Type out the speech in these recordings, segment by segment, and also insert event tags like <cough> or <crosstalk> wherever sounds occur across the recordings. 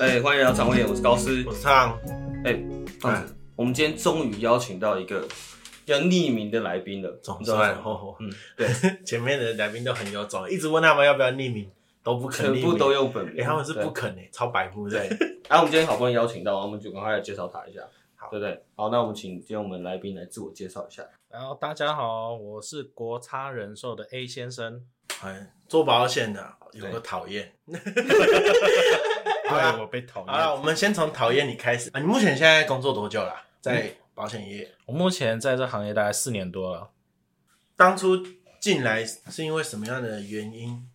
哎、欸，欢迎来到肠胃炎，我是高斯，我是汤。哎、欸，汤子，我们今天终于邀请到一个要匿名的来宾了，总算。嗯，对，<laughs> 前面的来宾都很有种，一直问他们要不要匿名，都不肯，全部都用本名。他们是不肯诶，超白目。对。<laughs> 啊，我们今天好不容易邀请到，我们就赶快来介绍他一下，好，对不对？好，那我们请今天我们来宾来自我介绍一下。然后大家好，我是国差人寿的 A 先生。哎，做保险的有个讨厌。<laughs> 对啊，我被讨厌。好了，我们先从讨厌你开始啊。你目前现在工作多久了？在保险业？我目前在这行业大概四年多了。当初进来是因为什么样的原因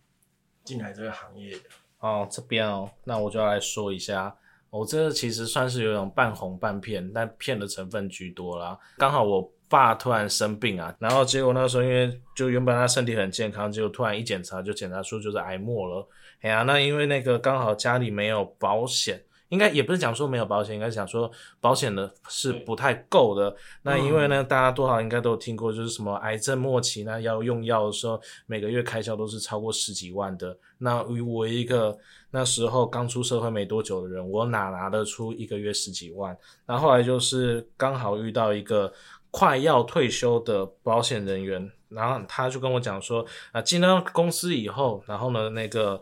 进来这个行业的？哦，这边哦，那我就要来说一下。我这个其实算是有种半红半骗，但骗的成分居多啦。刚好我爸突然生病啊，然后结果那个时候因为就原本他身体很健康，结果突然一检查就检查出就是癌末了。哎呀，那因为那个刚好家里没有保险，应该也不是讲说没有保险，应该是讲说保险的是不太够的。那因为呢，大家多少应该都有听过，就是什么癌症末期呢，要用药的时候，每个月开销都是超过十几万的。那我一个。那时候刚出社会没多久的人，我哪拿得出一个月十几万？那后后来就是刚好遇到一个快要退休的保险人员，然后他就跟我讲说，啊，进到公司以后，然后呢，那个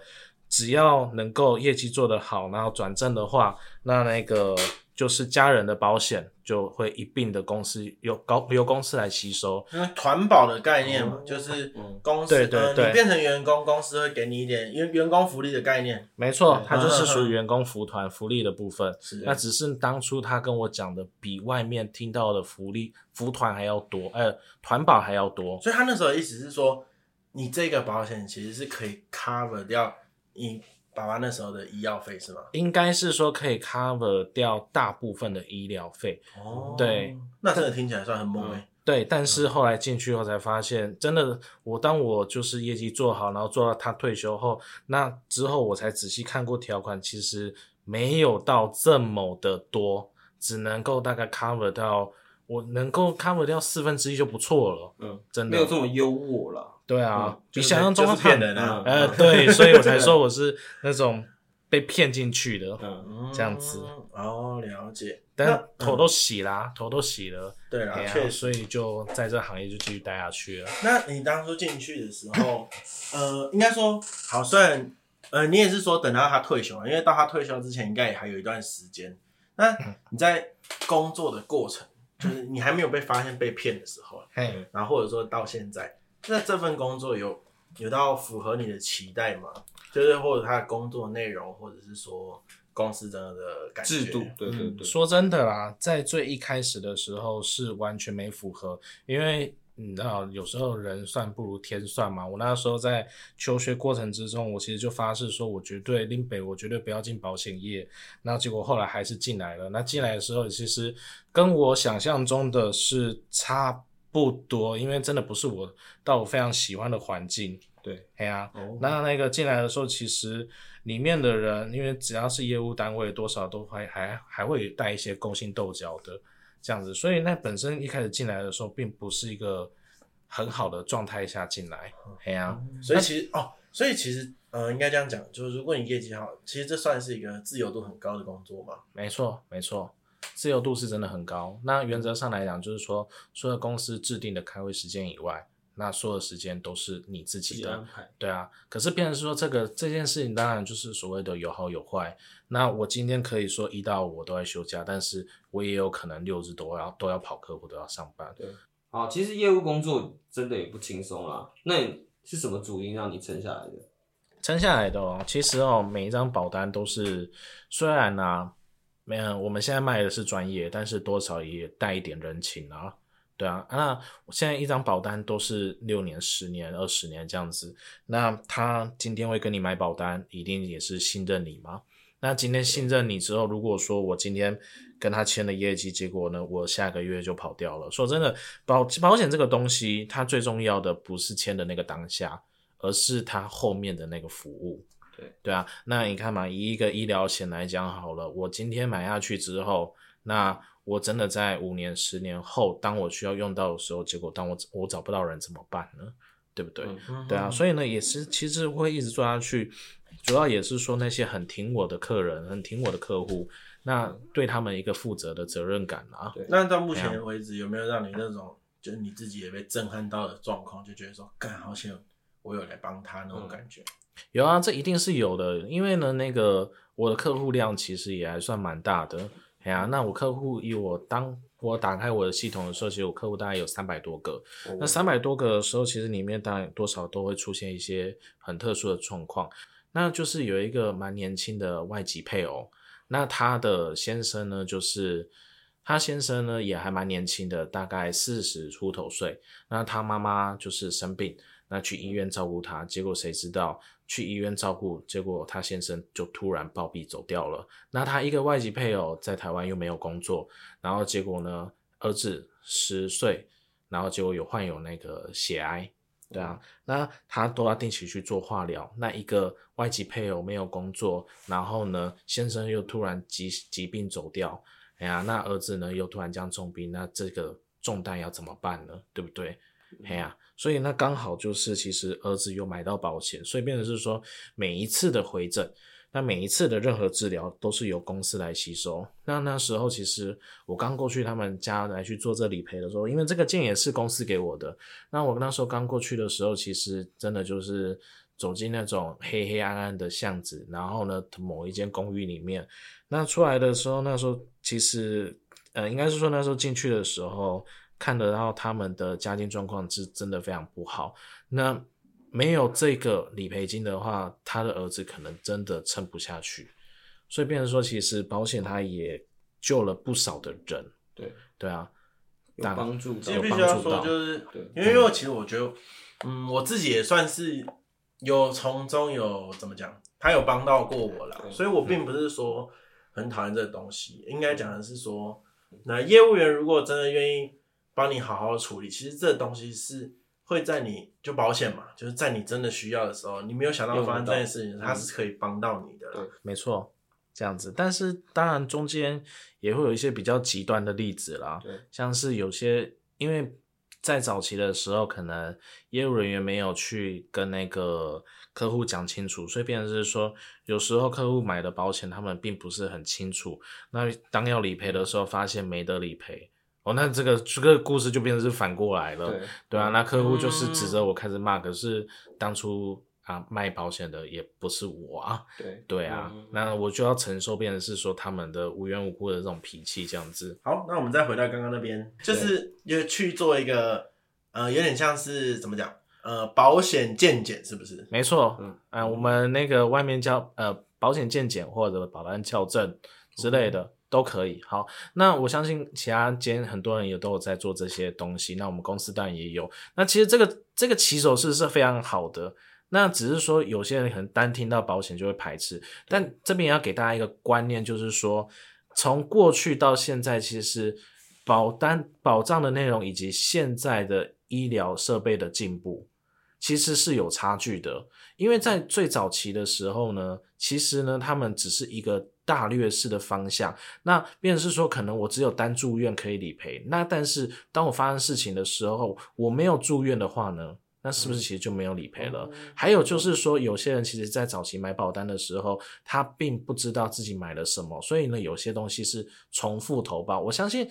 只要能够业绩做得好，然后转正的话，那那个。就是家人的保险就会一并的公司由高由公司来吸收，因为团保的概念嘛，嗯、就是公司、嗯、对对对、呃，你变成员工，公司会给你一点员员工福利的概念。没错，它就是属于员工福团福利的部分。是，那只是当初他跟我讲的比外面听到的福利福团还要多，呃，团保还要多。所以他那时候的意思是说，你这个保险其实是可以 cover 掉你。爸爸那时候的医药费是吗？应该是说可以 cover 掉大部分的医疗费。哦，对，那真的听起来算很猛诶、嗯。对，但是后来进去后才发现，真的，我当我就是业绩做好，然后做到他退休后，那之后我才仔细看过条款，其实没有到这么的多，只能够大概 cover 到我能够 cover 掉四分之一就不错了。嗯，真的没有这么优渥了。对啊，嗯、比想象中的骗人啊！呃，对，所以我才说 <laughs> 我是那种被骗进去的，嗯，这样子。哦，了解。但头都洗啦，嗯、头都洗了。对啦，确实，所以就在这行业就继续待下去了。那你当初进去的时候，呃，应该说，好，虽然，呃，你也是说等到他退休，因为到他退休之前，应该也还有一段时间。那你在工作的过程，就是你还没有被发现被骗的时候，嘿，然后或者说到现在。那这份工作有有到符合你的期待吗？就是或者他的工作内容，或者是说公司真的的感觉制度，对对对。说真的啦，在最一开始的时候是完全没符合，因为你知道有时候人算不如天算嘛。我那时候在求学过程之中，我其实就发誓说，我绝对林北，我绝对不要进保险业。那结果后来还是进来了。那进来的时候，其实跟我想象中的是差。不多，因为真的不是我到我非常喜欢的环境。对，哎呀、啊，oh. 那那个进来的时候，其实里面的人，因为只要是业务单位，多少都会还还会带一些勾心斗角的这样子，所以那本身一开始进来的时候，并不是一个很好的状态下进来。哎呀、啊，所以其实哦，所以其实呃，应该这样讲，就是如果你业绩好，其实这算是一个自由度很高的工作嘛。没错，没错。自由度是真的很高。那原则上来讲，就是说，除了公司制定的开会时间以外，那所有时间都是你自己的。安排。对啊。可是，变成说这个这件事情，当然就是所谓的有好有坏。那我今天可以说一到五我都在休假，但是我也有可能六日都要都要跑客户，都要上班。对。好，其实业务工作真的也不轻松啦。那你是什么主因让你撑下来的？撑下来的哦，其实哦，每一张保单都是，虽然呢、啊。没有，我们现在卖的是专业，但是多少也带一点人情啊，对啊。那现在一张保单都是六年、十年、二十年这样子，那他今天会跟你买保单，一定也是信任你吗？那今天信任你之后，如果说我今天跟他签了业绩，结果呢，我下个月就跑掉了。说真的，保保险这个东西，它最重要的不是签的那个当下，而是它后面的那个服务。对对啊，那你看嘛，以一个医疗险来讲好了，我今天买下去之后，那我真的在五年、十年后，当我需要用到的时候，结果当我我找不到人怎么办呢？对不对？嗯对啊，所以呢，也是其实会一直做下去，主要也是说那些很挺我的客人，很挺我的客户，那对他们一个负责的责任感啊。对那到目前为止，有没有让你那种就是你自己也被震撼到的状况，就觉得说，干好像，我有来帮他那种感觉？有啊，这一定是有的，因为呢，那个我的客户量其实也还算蛮大的。哎呀、啊，那我客户以我当我打开我的系统的时候，其实我客户大概有三百多个。哦、那三百多个的时候，其实里面当然多少都会出现一些很特殊的状况。那就是有一个蛮年轻的外籍配偶，那他的先生呢，就是他先生呢也还蛮年轻的，大概四十出头岁。那他妈妈就是生病，那去医院照顾他，结果谁知道？去医院照顾，结果他先生就突然暴毙走掉了。那他一个外籍配偶在台湾又没有工作，然后结果呢，儿子十岁，然后结果有患有那个血癌，对啊，那他都要定期去做化疗。那一个外籍配偶没有工作，然后呢，先生又突然疾疾病走掉，哎呀，那儿子呢又突然这样重病，那这个重担要怎么办呢？对不对？哎呀。所以那刚好就是，其实儿子有买到保险，所以变成是说，每一次的回诊，那每一次的任何治疗都是由公司来吸收。那那时候其实我刚过去他们家来去做这理赔的时候，因为这个件也是公司给我的。那我那时候刚过去的时候，其实真的就是走进那种黑黑暗暗的巷子，然后呢，某一间公寓里面，那出来的时候，那时候其实呃，应该是说那时候进去的时候。看得到他们的家庭状况是真的非常不好。那没有这个理赔金的话，他的儿子可能真的撑不下去。所以变成说，其实保险他也救了不少的人。对对啊，有帮助。其实必须要说，就是因为因为其实我觉得，嗯，我自己也算是有从中有怎么讲，他有帮到过我了。所以我并不是说很讨厌这个东西，应该讲的是说，那业务员如果真的愿意。帮你好好处理，其实这东西是会在你就保险嘛，就是在你真的需要的时候，你没有想到发生这件事情，它是可以帮到你的。对，没错，这样子。但是当然中间也会有一些比较极端的例子啦，对，像是有些因为在早期的时候，可能业务人员没有去跟那个客户讲清楚，所以变成是说，有时候客户买的保险他们并不是很清楚，那当要理赔的时候，发现没得理赔。哦，那这个这个故事就变成是反过来了，对，对啊，那客户就是指着我开始骂，嗯、可是当初啊卖保险的也不是我啊，对，<laughs> 对啊，嗯、那我就要承受，变成是说他们的无缘无故的这种脾气这样子。好，那我们再回到刚刚那边，就是也去做一个呃，有点像是怎么讲呃，保险鉴检是不是？没错，嗯、呃，我们那个外面叫呃保险鉴检或者保单校正之类的。都可以。好，那我相信其他间很多人也都有在做这些东西。那我们公司当然也有。那其实这个这个起手式是非常好的。那只是说有些人可能单听到保险就会排斥。但这边也要给大家一个观念，就是说从过去到现在，其实保单保障的内容以及现在的医疗设备的进步，其实是有差距的。因为在最早期的时候呢，其实呢，他们只是一个。大略式的方向，那变成是说，可能我只有单住院可以理赔。那但是当我发生事情的时候，我没有住院的话呢，那是不是其实就没有理赔了？嗯、还有就是说，有些人其实在早期买保单的时候，他并不知道自己买了什么，所以呢，有些东西是重复投保。我相信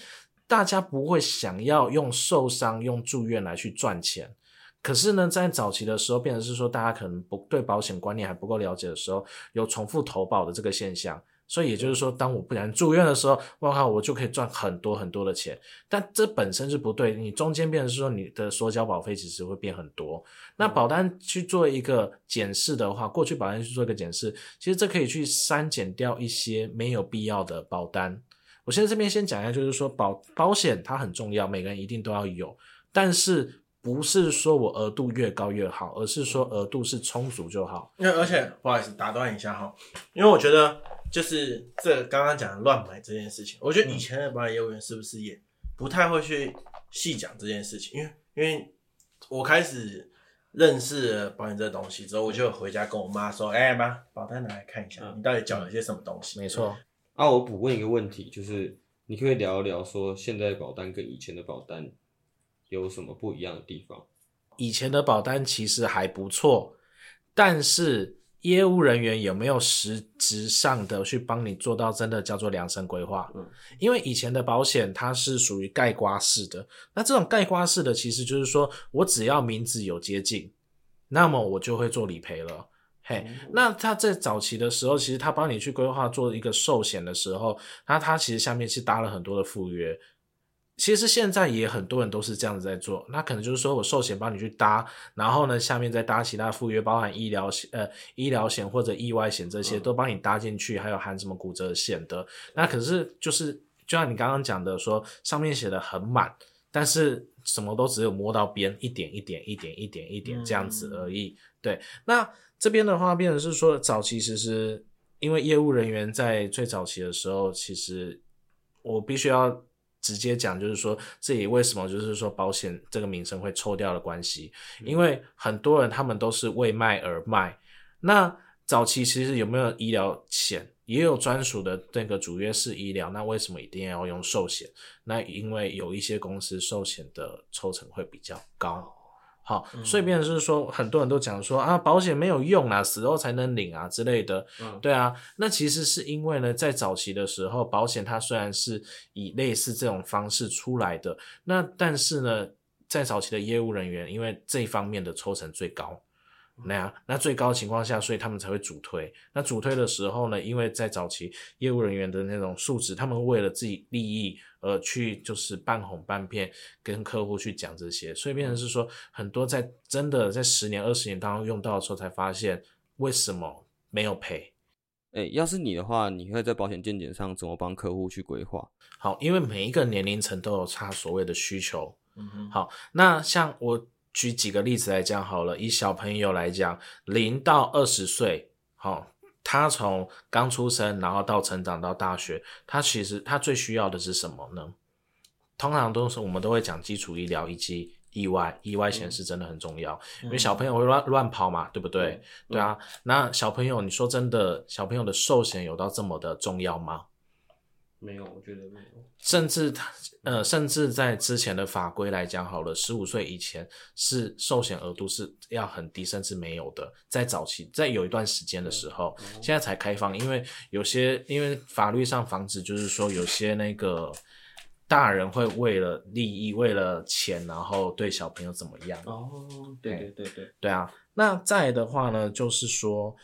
大家不会想要用受伤、用住院来去赚钱。可是呢，在早期的时候，变成是说，大家可能不对保险观念还不够了解的时候，有重复投保的这个现象。所以也就是说，当我不然住院的时候，我靠，我就可以赚很多很多的钱。但这本身是不对，你中间变成是说你的所缴保费其实会变很多。那保单去做一个检视的话，过去保单去做一个检视，其实这可以去删减掉一些没有必要的保单。我现在这边先讲一下，就是说保保险它很重要，每个人一定都要有，但是不是说我额度越高越好，而是说额度是充足就好。因为而且不好意思打断一下哈，因为我觉得。就是这刚刚讲的乱买这件事情，我觉得以前的保险业务员是不是也不太会去细讲这件事情？因为因为我开始认识了保险这个东西之后，我就回家跟我妈说：“哎、欸、妈，保单拿来看一下，你到底缴了些什么东西？”没错。啊，我补问一个问题，就是你可以聊一聊说，现在的保单跟以前的保单有什么不一样的地方？以前的保单其实还不错，但是业务人员有没有实质上的去帮你做到真的叫做量身规划？嗯，因为以前的保险它是属于概刮式的，那这种概刮式的其实就是说我只要名字有接近，那么我就会做理赔了。嘿，那他在早期的时候，其实他帮你去规划做一个寿险的时候，那他其实下面是搭了很多的附约。其实现在也很多人都是这样子在做，那可能就是说我寿险帮你去搭，然后呢下面再搭其他附约，包含医疗险、呃医疗险或者意外险这些都帮你搭进去，还有含什么骨折险的。那可是就是就像你刚刚讲的说，上面写的很满，但是什么都只有摸到边一点一点一点一点一点这样子而已。对，那这边的话变成是说早期其实因为业务人员在最早期的时候，其实我必须要。直接讲就是说，自己为什么就是说保险这个名称会抽掉的关系，因为很多人他们都是为卖而卖。那早期其实有没有医疗险，也有专属的那个主约式医疗，那为什么一定要用寿险？那因为有一些公司寿险的抽成会比较高。好，所以变成是说，很多人都讲说啊，保险没有用啊，死后才能领啊之类的。嗯，对啊，那其实是因为呢，在早期的时候，保险它虽然是以类似这种方式出来的，那但是呢，在早期的业务人员，因为这一方面的抽成最高。那样，那最高的情况下，所以他们才会主推。那主推的时候呢，因为在早期业务人员的那种素质，他们为了自己利益而去就是半哄半骗跟客户去讲这些，所以变成是说很多在真的在十年二十年当中用到的时候，才发现为什么没有赔。哎、欸，要是你的话，你会在保险见解上怎么帮客户去规划？好，因为每一个年龄层都有他所谓的需求。嗯哼，好，那像我。举几个例子来讲好了，以小朋友来讲，零到二十岁，好，他从刚出生，然后到成长到大学，他其实他最需要的是什么呢？通常都是我们都会讲基础医疗以及意外，意外险是真的很重要，嗯、因为小朋友会乱乱跑嘛，对不对？嗯、对啊，那小朋友，你说真的，小朋友的寿险有到这么的重要吗？没有，我觉得没有。甚至他，呃，甚至在之前的法规来讲，好了，十五岁以前是寿险额度是要很低，甚至没有的。在早期，在有一段时间的时候，现在才开放，因为有些因为法律上防止，就是说有些那个大人会为了利益、为了钱，然后对小朋友怎么样？哦，对对对对，对啊。那再的话呢，就是说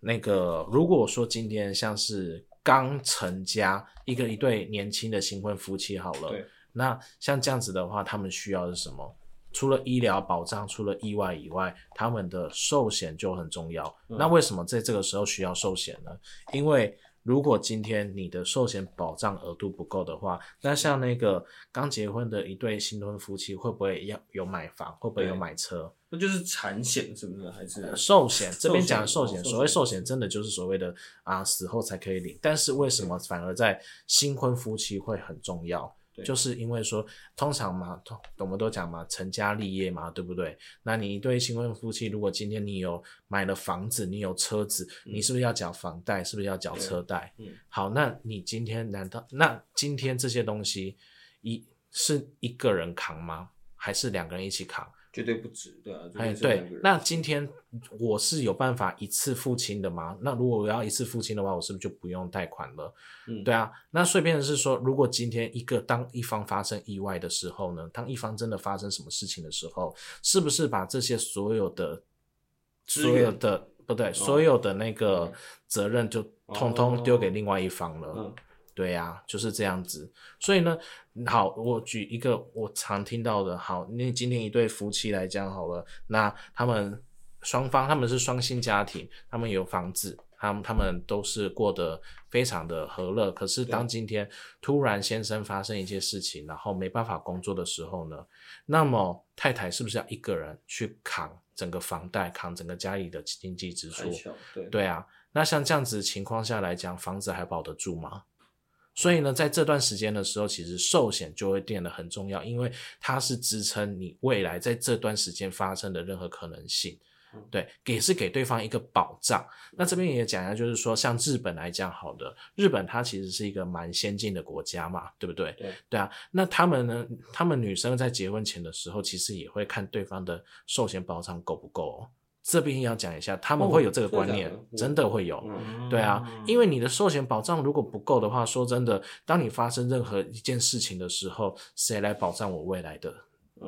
那个如果说今天像是。刚成家，一个一对年轻的新婚夫妻好了。那像这样子的话，他们需要的是什么？除了医疗保障，除了意外以外，他们的寿险就很重要。嗯。那为什么在这个时候需要寿险呢？因为如果今天你的寿险保障额度不够的话，那像那个刚结婚的一对新婚夫妻，会不会要有买房？会不会有买车？那就是产险是不是？还是寿险？这边讲的寿险，所谓寿险真的就是所谓的啊死后才可以领。但是为什么反而在新婚夫妻会很重要？就是因为说，通常嘛，我们都讲嘛，成家立业嘛，对不对？那你一对新婚夫妻，如果今天你有买了房子，你有车子，嗯、你是不是要缴房贷？是不是要缴车贷？嗯，好，那你今天难道那今天这些东西一是一个人扛吗？还是两个人一起扛？绝对不止，对啊。哎，对，那今天我是有办法一次付清的吗？那如果我要一次付清的话，我是不是就不用贷款了？嗯，对啊。那所以变成是说，如果今天一个当一方发生意外的时候呢，当一方真的发生什么事情的时候，是不是把这些所有的所有的不对，所有的那个责任就通通丢给另外一方了？嗯。对呀、啊，就是这样子。所以呢，好，我举一个我常听到的，好，那今天一对夫妻来讲好了，那他们双方他们是双薪家庭，他们有房子，他们他们都是过得非常的和乐。可是当今天突然先生发生一些事情，然后没办法工作的时候呢，那么太太是不是要一个人去扛整个房贷，扛整个家里的经济支出？对对啊，那像这样子情况下来讲，房子还保得住吗？所以呢，在这段时间的时候，其实寿险就会变得很重要，因为它是支撑你未来在这段时间发生的任何可能性。对，给是给对方一个保障。那这边也讲一下，就是说，像日本来讲，好的，日本它其实是一个蛮先进的国家嘛，对不对？对，对啊。那他们呢，他们女生在结婚前的时候，其实也会看对方的寿险保障够不够哦。这边要讲一下，他们会有这个观念，哦、真的会有，嗯、对啊，因为你的寿险保障如果不够的话，说真的，当你发生任何一件事情的时候，谁来保障我未来的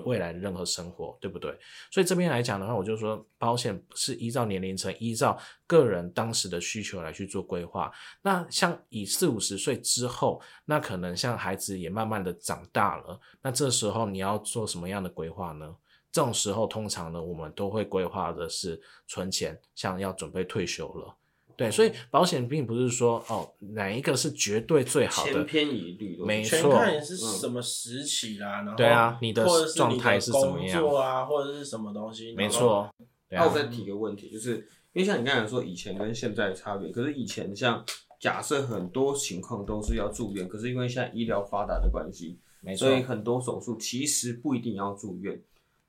未来的任何生活，对不对？所以这边来讲的话，我就说，保险是依照年龄层，依照个人当时的需求来去做规划。那像以四五十岁之后，那可能像孩子也慢慢的长大了，那这时候你要做什么样的规划呢？这种时候，通常呢，我们都会规划的是存钱，像要准备退休了，对，所以保险并不是说哦，哪一个是绝对最好的，千篇一律，没错，全看你是什么时期啦，嗯、然后对啊，你的状态是怎么样，工作啊，或者是什么东西，没错。那我再提个问题，就是因为像你刚才说以前跟现在的差别，可是以前像假设很多情况都是要住院，可是因为现在医疗发达的关系，没错，所以很多手术其实不一定要住院。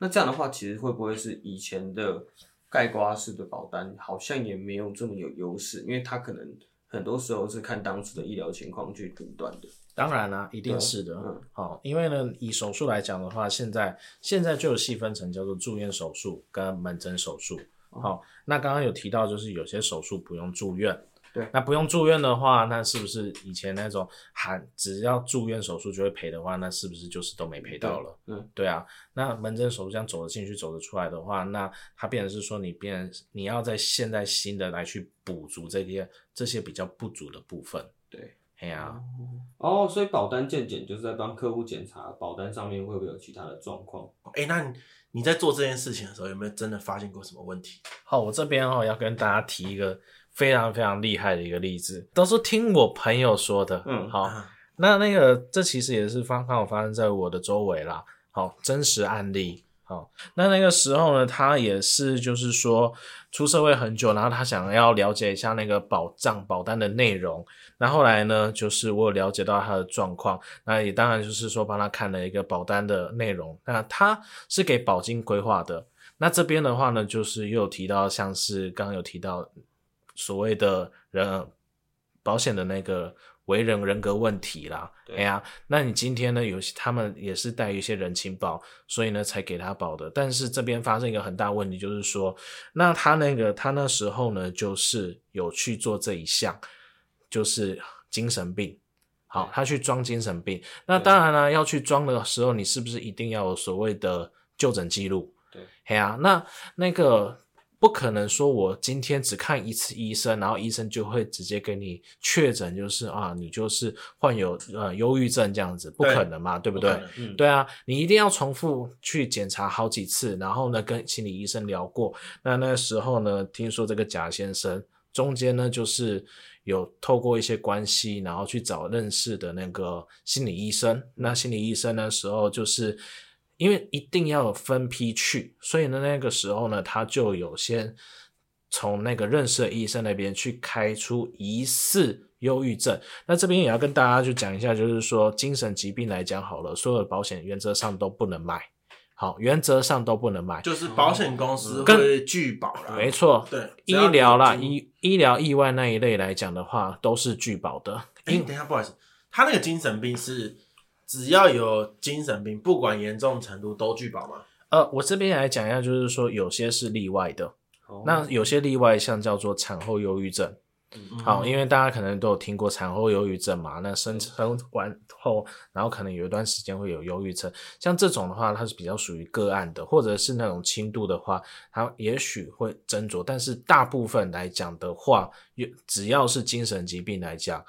那这样的话，其实会不会是以前的盖刮式的保单好像也没有这么有优势？因为它可能很多时候是看当时的医疗情况去评断的。当然啦、啊，一定是的。嗯，好，因为呢，以手术来讲的话，现在现在就有细分成叫做住院手术跟门诊手术。好，嗯、那刚刚有提到，就是有些手术不用住院。对，那不用住院的话，那是不是以前那种喊只要住院手术就会赔的话，那是不是就是都没赔到了？嗯，对啊。那门诊手术这样走得进去、走得出来的话，那它变成是说你变你要在现在新的来去补足这些这些比较不足的部分。对，哎呀、啊，哦，所以保单健检就是在帮客户检查保单上面会不会有其他的状况。哎、欸，那你你在做这件事情的时候，有没有真的发现过什么问题？好，我这边哦要跟大家提一个。非常非常厉害的一个例子，都是听我朋友说的。嗯，好，那那个这其实也是刚刚好发生在我的周围啦。好，真实案例。好，那那个时候呢，他也是就是说出社会很久，然后他想要了解一下那个保障保单的内容。那后来呢，就是我有了解到他的状况，那也当然就是说帮他看了一个保单的内容。那他是给保金规划的。那这边的话呢，就是又有提到像是刚刚有提到。所谓的人保险的那个为人人格问题啦，对哎呀，那你今天呢，有些他们也是带一些人情保，所以呢才给他保的。但是这边发生一个很大问题，就是说，那他那个他那时候呢，就是有去做这一项，就是精神病。好，他去装精神病。那当然了，要去装的时候，你是不是一定要有所谓的就诊记录？对，哎呀，那那个。不可能说，我今天只看一次医生，然后医生就会直接给你确诊，就是啊，你就是患有呃忧郁症这样子，不可能嘛，对，对不对？嗯，对啊，你一定要重复去检查好几次，然后呢，跟心理医生聊过。那那时候呢，听说这个贾先生中间呢，就是有透过一些关系，然后去找认识的那个心理医生。那心理医生那时候就是。因为一定要有分批去，所以呢，那个时候呢，他就有先从那个认识的医生那边去开出疑似忧郁症。那这边也要跟大家去讲一下，就是说精神疾病来讲好了，所有的保险原则上都不能买。好，原则上都不能买，就是保险公司跟拒保啦。没错，对，医疗啦，医医疗意外那一类来讲的话，都是拒保的。哎、欸，等一下，不好意思，他那个精神病是。只要有精神病，不管严重程度都拒保吗？呃，我这边来讲一下，就是说有些是例外的。哦、那有些例外，像叫做产后忧郁症。嗯、好，因为大家可能都有听过产后忧郁症嘛。那生生完后，然后可能有一段时间会有忧郁症。像这种的话，它是比较属于个案的，或者是那种轻度的话，它也许会斟酌。但是大部分来讲的话，只要是精神疾病来讲，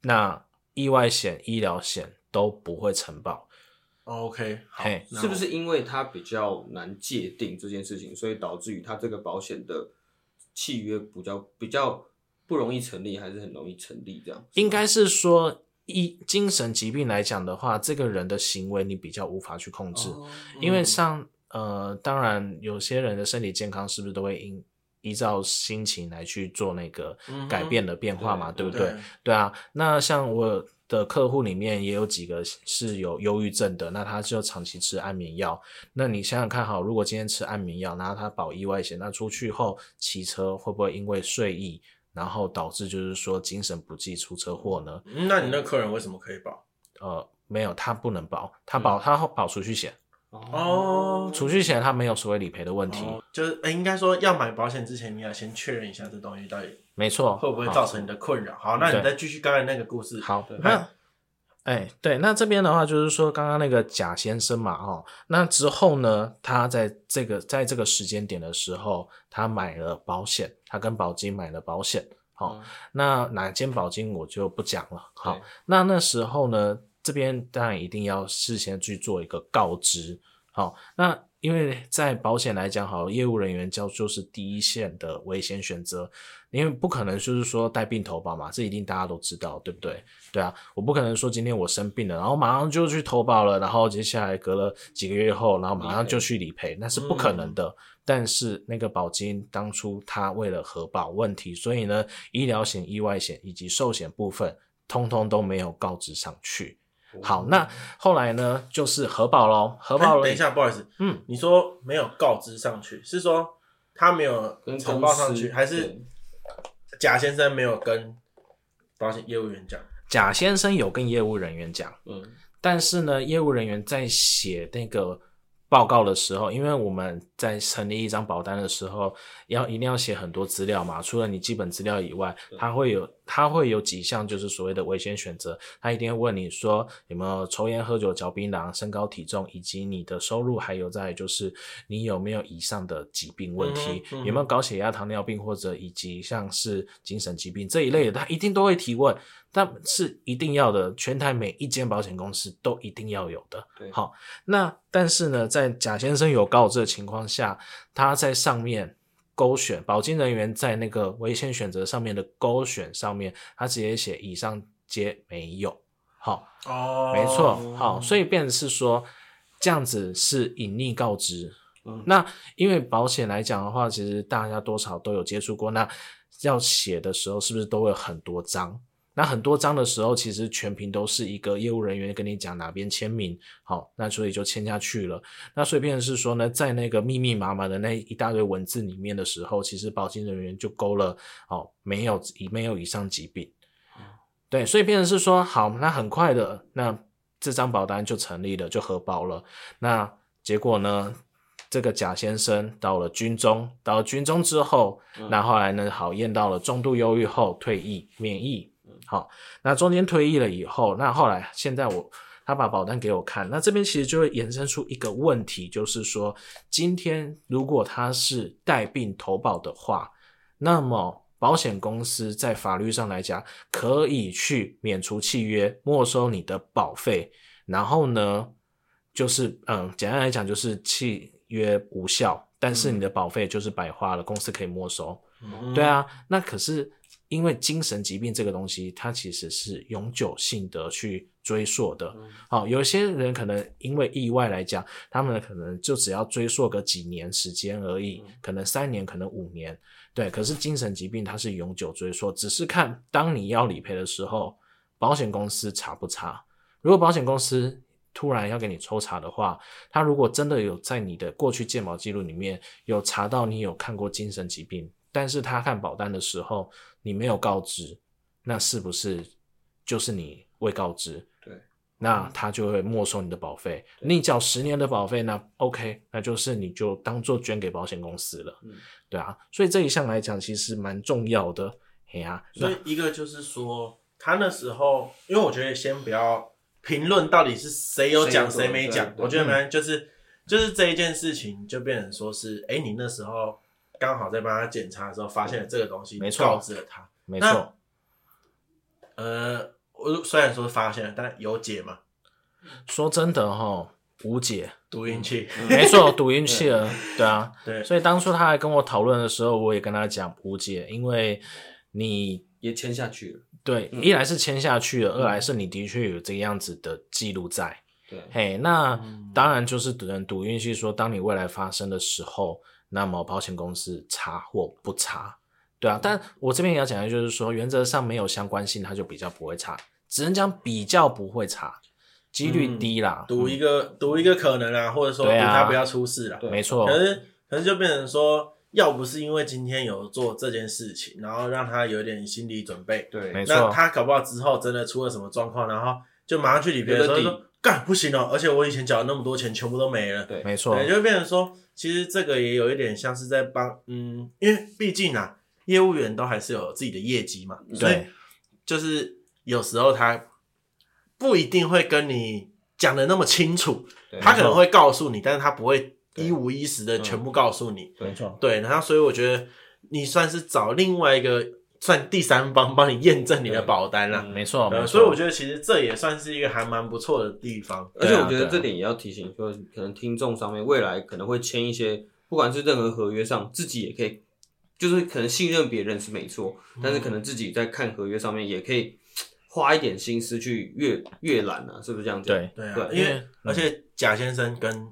那意外险、医疗险。都不会承保。OK，好，是不是因为它比较难界定这件事情，所以导致于它这个保险的契约比较比较不容易成立，还是很容易成立这样？应该是说，一精神疾病来讲的话，这个人的行为你比较无法去控制，哦嗯、因为像呃，当然有些人的身体健康是不是都会因依照心情来去做那个改变的变化嘛，嗯、对不对？对，对啊，那像我。的客户里面也有几个是有忧郁症的，那他就长期吃安眠药。那你想想看，好，如果今天吃安眠药，然后他保意外险，那出去后骑车会不会因为睡意，然后导致就是说精神不济出车祸呢？嗯，那你那客人为什么可以保？呃，没有，他不能保，他保、嗯、他保储蓄险。哦，储蓄险他没有所谓理赔的问题，哦、就是、欸、应该说要买保险之前，你要先确认一下这东西到底没错会不会造成你的困扰。好，那你再继续刚才那个故事。好，那哎、欸、对，那这边的话就是说刚刚那个贾先生嘛，哦，那之后呢，他在这个在这个时间点的时候，他买了保险，他跟保金买了保险。好、嗯，那哪间保金我就不讲了。好，那那时候呢？这边当然一定要事先去做一个告知，好，那因为在保险来讲，好，业务人员叫就是第一线的危险选择，因为不可能就是说带病投保嘛，这一定大家都知道，对不对？对啊，我不可能说今天我生病了，然后马上就去投保了，然后接下来隔了几个月后，然后马上就去理赔，那是不可能的。嗯、但是那个保金当初他为了核保问题，所以呢，医疗险、意外险以及寿险部分，通通都没有告知上去。好，那后来呢？就是核保咯，核保了。等一下，不好意思，嗯，你说没有告知上去，是说他没有呈报上去，还是贾先生没有跟保险业务员讲？贾先生有跟业务人员讲，嗯，但是呢，业务人员在写那个。报告的时候，因为我们在成立一张保单的时候，要一定要写很多资料嘛。除了你基本资料以外，它会有它会有几项就是所谓的危险选择，他一定会问你说有没有抽烟喝酒嚼槟榔、身高体重以及你的收入，还有再就是你有没有以上的疾病问题，嗯嗯、有没有高血压、糖尿病或者以及像是精神疾病这一类的，他一定都会提问。但是一定要的，全台每一间保险公司都一定要有的。对，好，那但是呢，在贾先生有告知的情况下，他在上面勾选保金人员在那个危险选择上面的勾选上面，他直接写以上皆没有。好，哦，没错，好，所以变成是说这样子是隐匿告知。嗯，那因为保险来讲的话，其实大家多少都有接触过，那要写的时候是不是都会有很多张？那很多章的时候，其实全屏都是一个业务人员跟你讲哪边签名，好，那所以就签下去了。那所以变成是说呢，在那个密密麻麻的那一大堆文字里面的时候，其实保金人员就勾了，哦，没有以没有以上疾病，对，所以变成是说，好，那很快的，那这张保单就成立了，就核保了。那结果呢，这个贾先生到了军中，到了军中之后，那后来呢，好验到了重度忧郁后退役免役。好，那中间退役了以后，那后来现在我他把保单给我看，那这边其实就会衍生出一个问题，就是说，今天如果他是带病投保的话，那么保险公司在法律上来讲，可以去免除契约，没收你的保费，然后呢，就是嗯，简单来讲就是契约无效，但是你的保费就是白花了，公司可以没收。嗯、对啊，那可是。因为精神疾病这个东西，它其实是永久性的去追溯的。好、嗯哦，有些人可能因为意外来讲，他们可能就只要追溯个几年时间而已，嗯、可能三年，可能五年。对，可是精神疾病它是永久追溯，只是看当你要理赔的时候，保险公司查不查。如果保险公司突然要给你抽查的话，他如果真的有在你的过去健保记录里面有查到你有看过精神疾病，但是他看保单的时候，你没有告知，那是不是就是你未告知？对，那他就会没收你的保费。你缴十年的保费，那 OK，那就是你就当做捐给保险公司了。嗯，对啊，所以这一项来讲，其实蛮重要的。嘿呀，所以一个就是说，他那时候，因为我觉得先不要评论到底是谁有讲谁没讲，我觉得蛮就是就是这一件事情就变成说是，哎，你那时候。刚好在帮他检查的时候，发现了这个东西，没错，告知了他，没错。呃，我虽然说发现了，但有解吗？说真的齁，无解，赌运气，没错，赌运气了，<laughs> 对。啊，对。所以当初他来跟我讨论的时候，我也跟他讲无解，因为你也签下去了，对，嗯、一来是签下去了，嗯、二来是你的确有这个样子的记录在，对，嘿，那、嗯、当然就是赌人赌运气，说当你未来发生的时候。那么保险公司查或不查，对啊，但我这边也要讲的就是说，原则上没有相关性，它就比较不会查。只能讲比较不会查，几率低啦，赌、嗯、一个赌、嗯、一个可能啊，或者说赌他不要出事啦，没错。可是可是就变成说，要不是因为今天有做这件事情，然后让他有点心理准备，对，没错。那他搞不好之后真的出了什么状况，然后就马上去理赔所以说，干不行了，而且我以前缴了那么多钱，全部都没了，对，没错。就会变成说，其实这个也有一点像是在帮，嗯，因为毕竟啊，业务员都还是有自己的业绩嘛，所以就是有时候他不一定会跟你讲的那么清楚，他可能会告诉你，但是他不会一五一十的全部告诉你，没错。对，然后所以我觉得你算是找另外一个。算第三方帮你验证你的保单啦，没错，没错。所以我觉得其实这也算是一个还蛮不错的地方。而且我觉得这点也要提醒，就是可能听众上面未来可能会签一些，不管是任何合约上，自己也可以，就是可能信任别人是没错，但是可能自己在看合约上面也可以花一点心思去阅阅览啊，是不是这样讲？对对啊，因为而且贾先生跟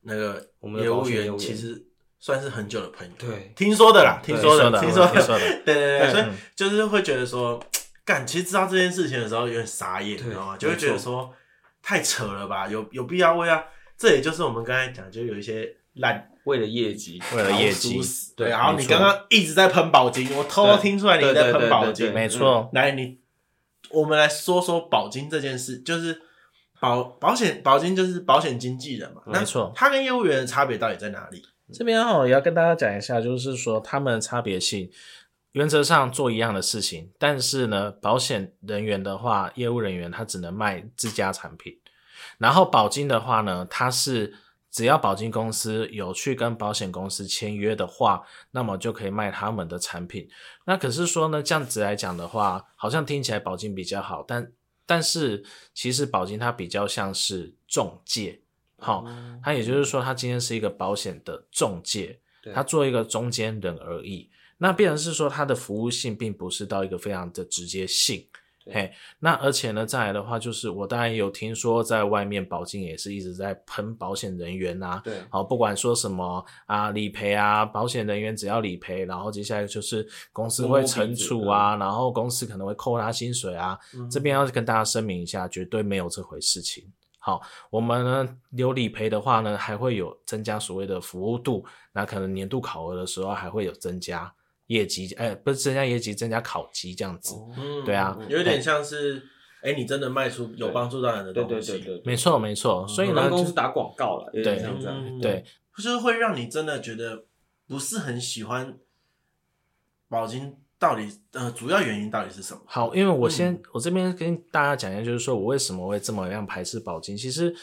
那个我们的业务员其实。算是很久的朋友，对，听说的啦，听说的，听说的，<laughs> 对对对，所以就是会觉得说，干，其实知道这件事情的时候有点傻眼，你知道吗？就会觉得说太扯了吧，有有必要为啊？这也就是我们刚才讲，就有一些烂为了业绩，为了业绩，对。然后你刚刚一直在喷保金，我偷偷听出来你在喷保金，没错。来，你我们来说说保金这件事，就是保保险保金就是保险经纪人嘛，没错。他跟业务员的差别到底在哪里？这边哈也要跟大家讲一下，就是说他们的差别性，原则上做一样的事情，但是呢，保险人员的话，业务人员他只能卖自家产品，然后保金的话呢，他是只要保金公司有去跟保险公司签约的话，那么就可以卖他们的产品。那可是说呢，这样子来讲的话，好像听起来保金比较好，但但是其实保金它比较像是中介。好，他也就是说，他今天是一个保险的中介，他做一个中间人而已。那必然是说，他的服务性并不是到一个非常的直接性。嘿，那而且呢，再来的话，就是我当然有听说，在外面保金也是一直在喷保险人员啊。对，好，不管说什么啊，理赔啊，保险人员只要理赔，然后接下来就是公司会惩处啊，然后公司可能会扣他薪水啊。嗯、这边要跟大家声明一下，绝对没有这回事情。好，我们呢有理赔的话呢，还会有增加所谓的服务度，那可能年度考核的时候还会有增加业绩，哎、欸，不是增加业绩，增加考级这样子。嗯，对啊，有点像是，哎、欸，你真的卖出有帮助到人的东西。对对对对，没错没错。所以呢，公司打广告了，对，这样子。对，就是会让你真的觉得不是很喜欢保金。到底呃，主要原因到底是什么？好，因为我先、嗯、我这边跟大家讲一下，就是说我为什么会这么样排斥保金。其实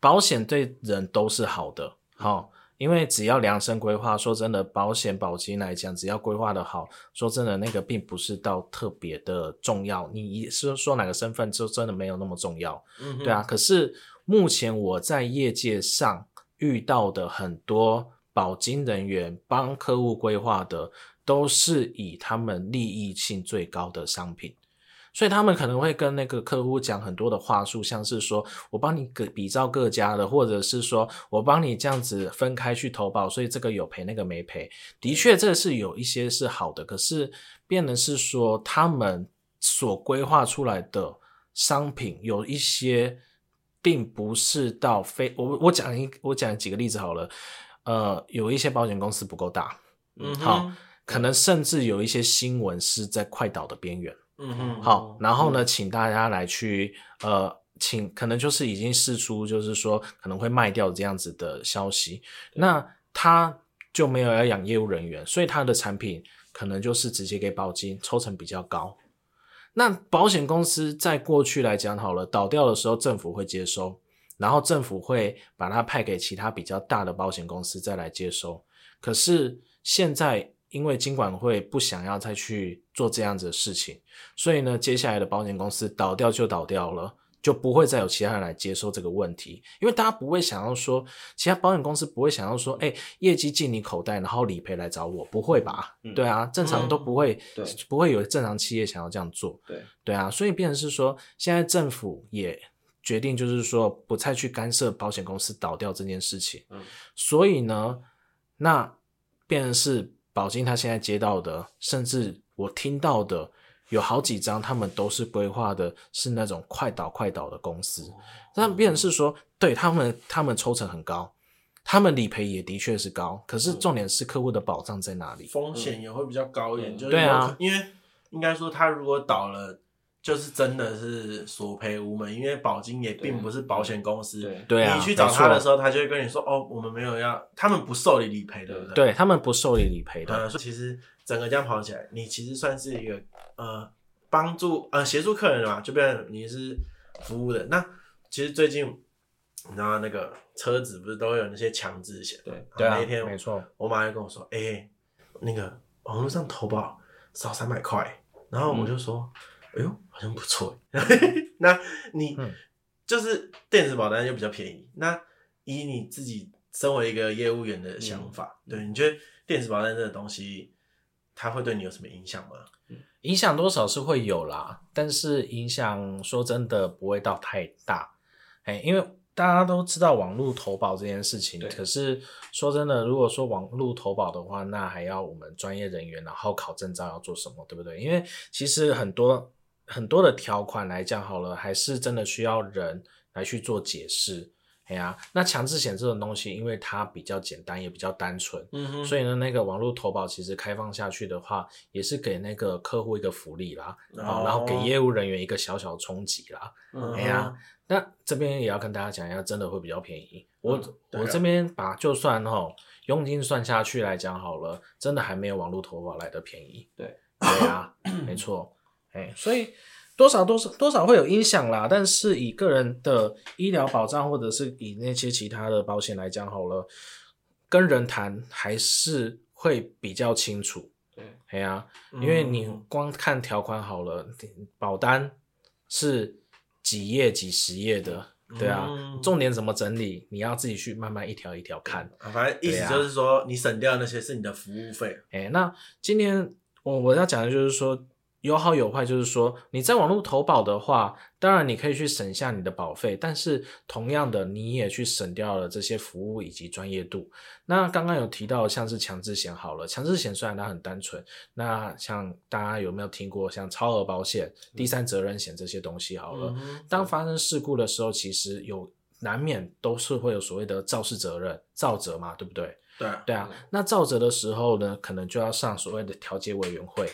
保险对人都是好的，好，因为只要量身规划，说真的，保险保金来讲，只要规划的好，说真的，那个并不是到特别的重要。你是说哪个身份，就真的没有那么重要，嗯，对啊。可是目前我在业界上遇到的很多保金人员帮客户规划的。都是以他们利益性最高的商品，所以他们可能会跟那个客户讲很多的话术，像是说我帮你个比照各家的，或者是说我帮你这样子分开去投保，所以这个有赔那个没赔。的确，这是有一些是好的，可是变的是说他们所规划出来的商品有一些并不是到非我我讲一我讲几个例子好了，呃，有一些保险公司不够大，嗯，好。可能甚至有一些新闻是在快倒的边缘，嗯哼，好，然后呢，请大家来去，呃，请可能就是已经试出，就是说可能会卖掉这样子的消息，那他就没有要养业务人员，所以他的产品可能就是直接给保金，抽成比较高。那保险公司在过去来讲好了，倒掉的时候政府会接收，然后政府会把它派给其他比较大的保险公司再来接收，可是现在。因为金管会不想要再去做这样子的事情，所以呢，接下来的保险公司倒掉就倒掉了，就不会再有其他人来接收这个问题。因为大家不会想要说，其他保险公司不会想要说，哎、欸，业绩进你口袋，然后理赔来找我，不会吧？嗯、对啊，正常都不会，嗯、不会有正常企业想要这样做。对，对啊，所以变成是说，现在政府也决定，就是说不再去干涉保险公司倒掉这件事情。嗯，所以呢，那变成是。保金他现在接到的，甚至我听到的，有好几张他们都是规划的是那种快倒快倒的公司，那变成是说，对他们他们抽成很高，他们理赔也的确是高，可是重点是客户的保障在哪里？风险也会比较高一点，嗯、就是对啊，因为应该说他如果倒了。就是真的是索赔无门，因为保金也并不是保险公司。对啊，你去找他的时候，他就会跟你说：“哦，我们没有要，他们不受理理赔，对不对？”对，他们不受理理赔的。呃，其实整个这样跑起来，你其实算是一个呃帮助呃协助客人的嘛，就变成你是服务的。那其实最近你知道那个车子不是都会有那些强制险？对对啊，那一天没错，我妈就跟我说：“哎、欸，那个网络上投保少三百块。”然后我就说。嗯哎呦，好像不错。<laughs> 那你、嗯、就是电子保单就比较便宜。那以你自己身为一个业务员的想法，嗯、对，你觉得电子保单这个东西，它会对你有什么影响吗？影响多少是会有啦，但是影响说真的不会到太大。哎，因为大家都知道网络投保这件事情，可是说真的，如果说网络投保的话，那还要我们专业人员然后考证照要做什么，对不对？因为其实很多。很多的条款来讲好了，还是真的需要人来去做解释。哎呀、啊，那强制险这种东西，因为它比较简单，也比较单纯，所以呢，那个网络投保其实开放下去的话，也是给那个客户一个福利啦，哦、然后给业务人员一个小小冲击啦。嗯哎呀，那这边也要跟大家讲一下，真的会比较便宜。我、嗯啊、我这边把就算哈佣金算下去来讲好了，真的还没有网络投保来的便宜。对，对啊，没错。哎，所以多少多少多少会有影响啦，但是以个人的医疗保障或者是以那些其他的保险来讲好了，跟人谈还是会比较清楚。对，哎呀，因为你光看条款好了，保单是几页几十页的，对啊，重点怎么整理，你要自己去慢慢一条一条看。反正意思就是说，你省掉那些是你的服务费。哎，那今天我我要讲的就是说。有好有坏，就是说你在网络投保的话，当然你可以去省下你的保费，但是同样的你也去省掉了这些服务以及专业度。那刚刚有提到像是强制险好了，强制险虽然它很单纯，那像大家有没有听过像超额保险、第三责任险这些东西好了？嗯、当发生事故的时候，其实有难免都是会有所谓的肇事责任、造责嘛，对不对？对对啊，那造责的时候呢，可能就要上所谓的调解委员会。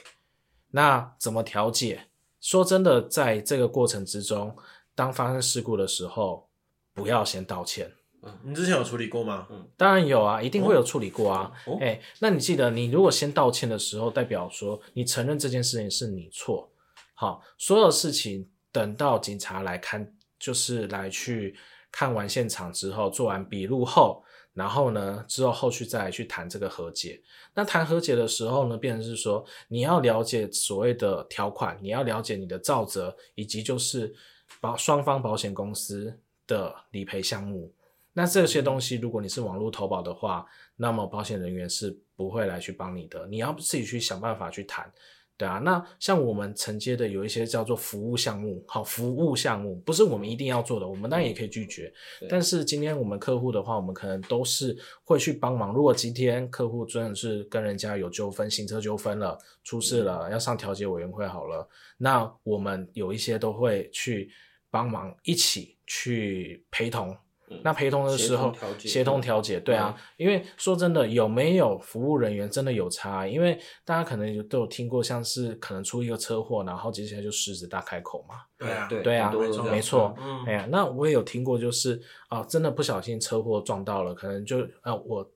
那怎么调解？说真的，在这个过程之中，当发生事故的时候，不要先道歉。嗯，你之前有处理过吗？嗯，当然有啊，一定会有处理过啊。哎、哦欸，那你记得，你如果先道歉的时候，代表说你承认这件事情是你错。好，所有事情等到警察来看，就是来去看完现场之后，做完笔录后。然后呢，之后后续再来去谈这个和解。那谈和解的时候呢，变成是说你要了解所谓的条款，你要了解你的造责，以及就是保双方保险公司的理赔项目。那这些东西，如果你是网络投保的话，那么保险人员是不会来去帮你的，你要自己去想办法去谈。对啊，那像我们承接的有一些叫做服务项目，好，服务项目不是我们一定要做的，我们当然也可以拒绝。但是今天我们客户的话，我们可能都是会去帮忙。如果今天客户真的是跟人家有纠纷，行车纠纷了，出事了，要上调解委员会好了，那我们有一些都会去帮忙，一起去陪同。那陪同的时候，协同调解，对啊，因为说真的，有没有服务人员真的有差？因为大家可能都有听过，像是可能出一个车祸，然后接下来就狮子大开口嘛。对啊，对啊，没错。嗯，哎呀，那我也有听过，就是啊，真的不小心车祸撞到了，可能就啊，我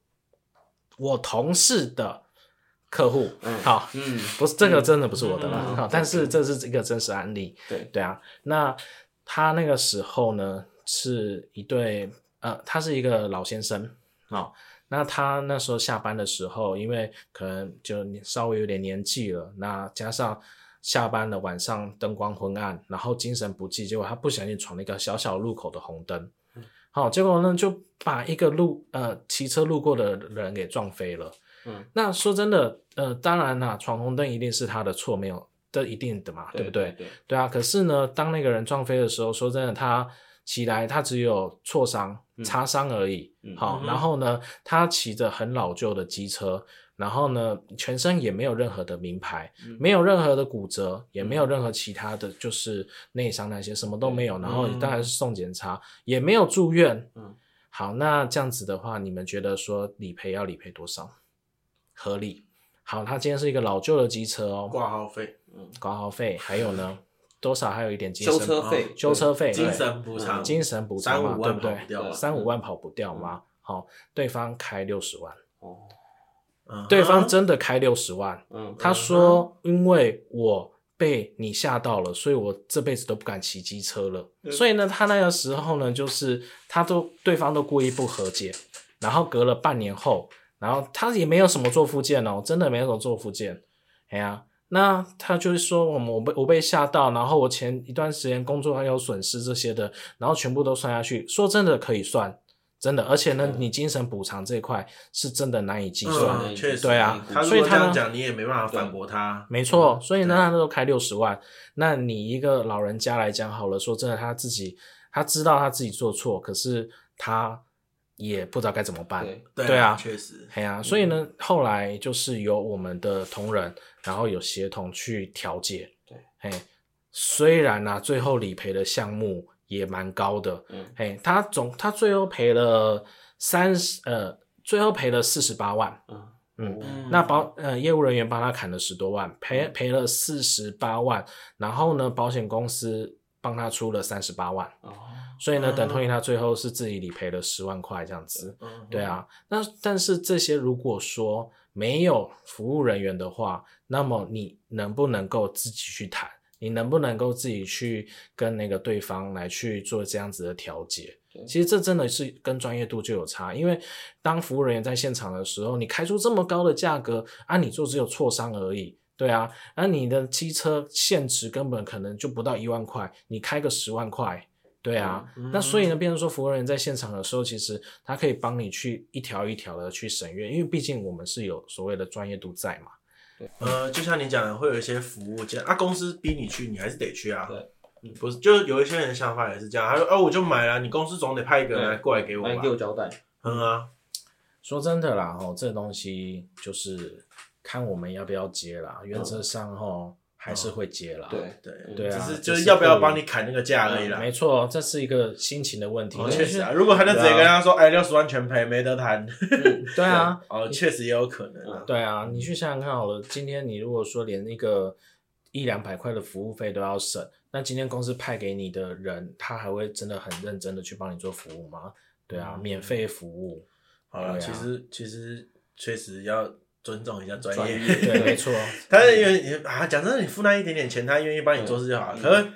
我同事的客户，好，嗯，不是这个真的不是我的啦，但是这是一个真实案例。对对啊，那他那个时候呢？是一对，呃，他是一个老先生，哦，那他那时候下班的时候，因为可能就稍微有点年纪了，那加上下班了晚上灯光昏暗，然后精神不济，结果他不小心闯了一个小小路口的红灯，好，结果呢就把一个路呃骑车路过的人给撞飞了。嗯，那说真的，呃，当然啦，闯红灯一定是他的错，没有，这一定的嘛，对不对？对，对，对啊。可是呢，当那个人撞飞的时候，说真的，他。起来他只有挫伤、擦伤而已。好，然后呢，他骑着很老旧的机车，然后呢，全身也没有任何的名牌，没有任何的骨折，也没有任何其他的就是内伤那些，什么都没有。然后当然是送检查，也没有住院。好，那这样子的话，你们觉得说理赔要理赔多少？合理？好，他今天是一个老旧的机车哦，挂号费，嗯，挂号费，还有呢？多少还有一点精神修车费，修车费，精神补偿，精神补偿嘛，对不对？三五万跑不掉吗？好，对方开六十万，哦，对方真的开六十万，嗯，他说因为我被你吓到了，所以我这辈子都不敢骑机车了。所以呢，他那个时候呢，就是他都对方都故意不和解，然后隔了半年后，然后他也没有什么做附件哦，真的没有什么做附件，哎呀。那他就是说，我我被我被吓到，然后我前一段时间工作还有损失这些的，然后全部都算下去，说真的可以算，真的，而且呢，你精神补偿这一块是真的难以计算，嗯、确实对啊，所以他讲你也没办法反驳他，没错，所以呢，他都开六十万，那你一个老人家来讲好了，说真的，他自己他知道他自己做错，可是他也不知道该怎么办，对，对啊，确实，哎呀、啊，所以呢，后来就是由我们的同仁。然后有协同去调解，对，嘿，虽然呢、啊，最后理赔的项目也蛮高的，嗯，哎，他总他最后赔了三十，呃，最后赔了四十八万，嗯。嗯，嗯那保呃业务人员帮他砍了十多万，赔赔了四十八万，然后呢，保险公司帮他出了三十八万，哦，所以呢，等同于他最后是自己理赔了十万块这样子，嗯，对啊，那但是这些如果说没有服务人员的话，那么你能不能够自己去谈？你能不能够自己去跟那个对方来去做这样子的调解？其实这真的是跟专业度就有差，因为当服务人员在现场的时候，你开出这么高的价格，啊，你就只有挫伤而已，对啊，那你的机车现值根本可能就不到一万块，你开个十万块。对啊，嗯、那所以呢，变成说服务人员在现场的时候，其实他可以帮你去一条一条的去审阅，因为毕竟我们是有所谓的专业度在嘛。对，呃，就像你讲的，会有一些服务件啊，公司逼你去，你还是得去啊。对，嗯，不是，就有一些人想法也是这样，他说，哦，我就买了，你公司总得派一个人来过来给我给我交代。嗯啊，说真的啦，哦，这东西就是看我们要不要接啦，原则上哦。还是会接啦，对对对啊，只是就是要不要帮你砍那个价而已啦。没错，这是一个心情的问题。确实啊，如果他就直接跟他说，哎，六十万全赔，没得谈。对啊，<laughs> 哦，确实也有可能。对啊，你去想想看好了，今天你如果说连那个一两百块的服务费都要省，那今天公司派给你的人，他还会真的很认真的去帮你做服务吗？对啊，免费服务。好了，其实其实确实要。尊重一下专业，对，没错。<laughs> 他是愿意啊，讲真的，你付那一点点钱，他愿意帮你做事就好了。可是，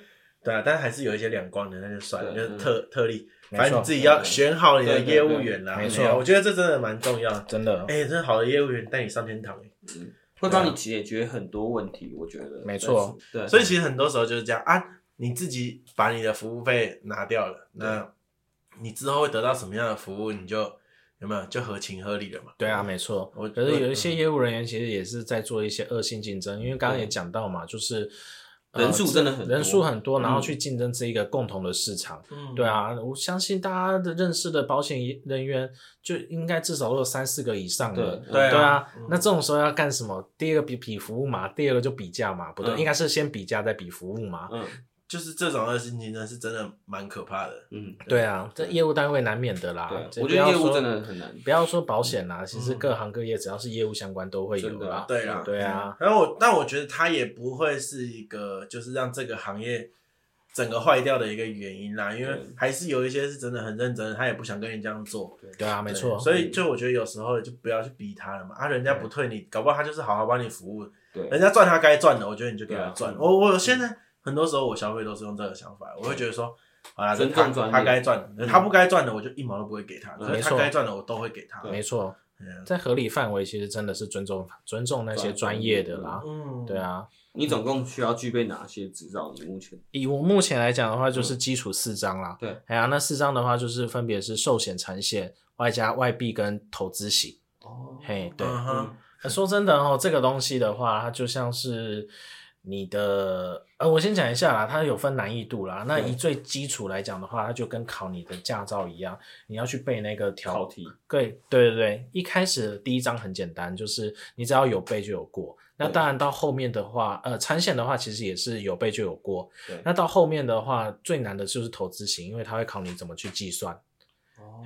对啊，但是还是有一些两光的，那就算了，就是特特例。反正你自己要选好你的业务员啦。没错，我觉得这真的蛮重要，真的。哎，真的好的业务员带你上天堂，嗯，会帮你解决很多问题。我觉得没错，对。所以其实很多时候就是这样啊，你自己把你的服务费拿掉了，那你之后会得到什么样的服务，你就。有没有就合情合理的嘛？对啊，没错。我可是有一些业务人员其实也是在做一些恶性竞争，因为刚刚也讲到嘛，就是人数真的很人数很多，然后去竞争这一个共同的市场。嗯，对啊，我相信大家的认识的保险人员就应该至少都有三四个以上的。对对啊，那这种时候要干什么？第一个比比服务嘛，第二个就比价嘛，不对，应该是先比价再比服务嘛。嗯。就是这种恶性竞争是真的蛮可怕的，嗯，对啊，这业务单位难免的啦。我觉得业务真的很难，不要说保险啦，其实各行各业只要是业务相关都会有啦。对啊，对啊。然后我，但我觉得它也不会是一个就是让这个行业整个坏掉的一个原因啦，因为还是有一些是真的很认真，他也不想跟你这样做。对啊，没错。所以就我觉得有时候就不要去逼他了嘛，啊，人家不退你，搞不好他就是好好帮你服务，对，人家赚他该赚的，我觉得你就给他赚。我我现在。很多时候我消费都是用这个想法，我会觉得说，啊，他他该赚的，他不该赚的我就一毛都不会给他，可是他该赚的我都会给他。没错，在合理范围，其实真的是尊重尊重那些专业的啦。嗯，对啊。你总共需要具备哪些执照？你目前以我目前来讲的话，就是基础四张啦。对，哎呀，那四张的话就是分别是寿险、产险、外加外币跟投资型。哦，嘿，对。说真的哦，这个东西的话，它就像是。你的呃，我先讲一下啦，它有分难易度啦。那以最基础来讲的话，它就跟考你的驾照一样，你要去背那个条题。对对对对，一开始第一章很简单，就是你只要有背就有过。那当然到后面的话，呃，产险的话其实也是有背就有过。对。那到后面的话，最难的就是投资型，因为它会考你怎么去计算。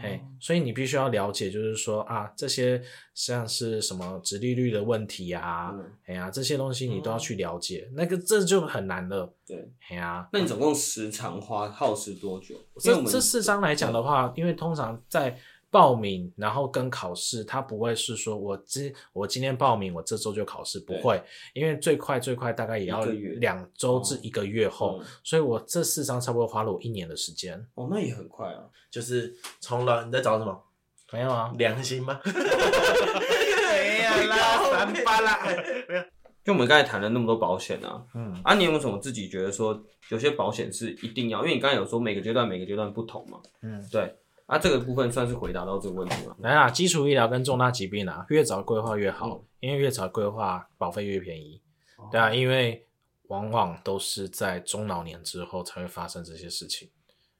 嘿，所以你必须要了解，就是说啊，这些像是什么直利率的问题啊，哎呀、这些东西你都要去了解，嗯、那个这就很难了。对，哎呀、啊，那你总共时长花耗时多久？这这四张来讲的话，因为通常在。报名，然后跟考试，它不会是说我今我今天报名，我这周就考试，不会，因为最快最快大概也要两周至一个月后，所以我这四张差不多花了我一年的时间。哦，那也很快啊，就是从了你在找什么？没有啊，良心吗？<laughs> 没有啦，三八啦，<laughs> 没有。因为我们刚才谈了那么多保险啊，嗯，啊，你有没有什么自己觉得说有些保险是一定要？因为你刚才有说每个阶段每个阶段不同嘛，嗯，对。啊，这个部分算是回答到这个问题吗？来啦，基础医疗跟重大疾病啊，越早规划越好，嗯、因为越早规划保费越便宜。哦、对啊，因为往往都是在中老年之后才会发生这些事情。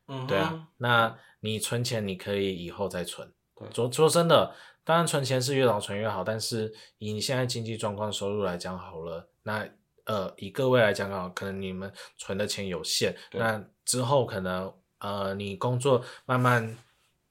嗯，对啊，那你存钱你可以以后再存。对，说说真的，当然存钱是越早存越好，但是以你现在经济状况、收入来讲好了，那呃，以各位来讲啊，可能你们存的钱有限，那之后可能呃，你工作慢慢。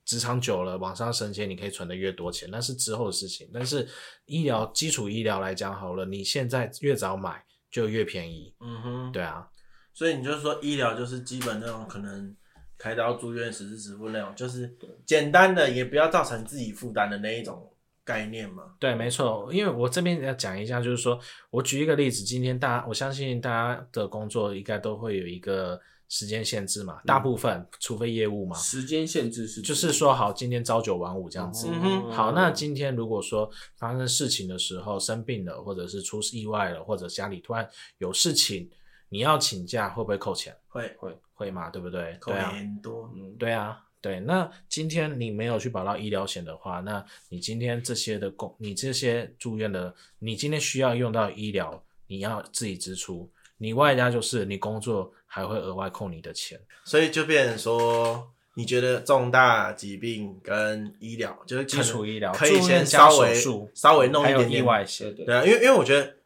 职场久了，往上升迁，你可以存的越多钱，那是之后的事情。但是医疗基础医疗来讲好了，你现在越早买就越便宜。嗯哼，对啊。所以你就是说医疗就是基本那种可能开刀住院实支实付那种，就是简单的也不要造成自己负担的那一种概念嘛。对，没错。因为我这边要讲一下，就是说我举一个例子，今天大家我相信大家的工作应该都会有一个。时间限制嘛，大部分、嗯、除非业务嘛。时间限制是就是说好，今天朝九晚五这样子。嗯、哼好，那今天如果说发生事情的时候生病了，或者是出意外了，或者家里突然有事情，你要请假会不会扣钱？会会会嘛，对不对？扣很多。对啊，对。那今天你没有去保到医疗险的话，那你今天这些的工，你这些住院的，你今天需要用到医疗，你要自己支出。你外加就是你工作还会额外扣你的钱，所以就变成说，你觉得重大疾病跟医疗就是基础医疗可以先稍微稍微弄一点点意外险，对，对啊，因为因为我觉得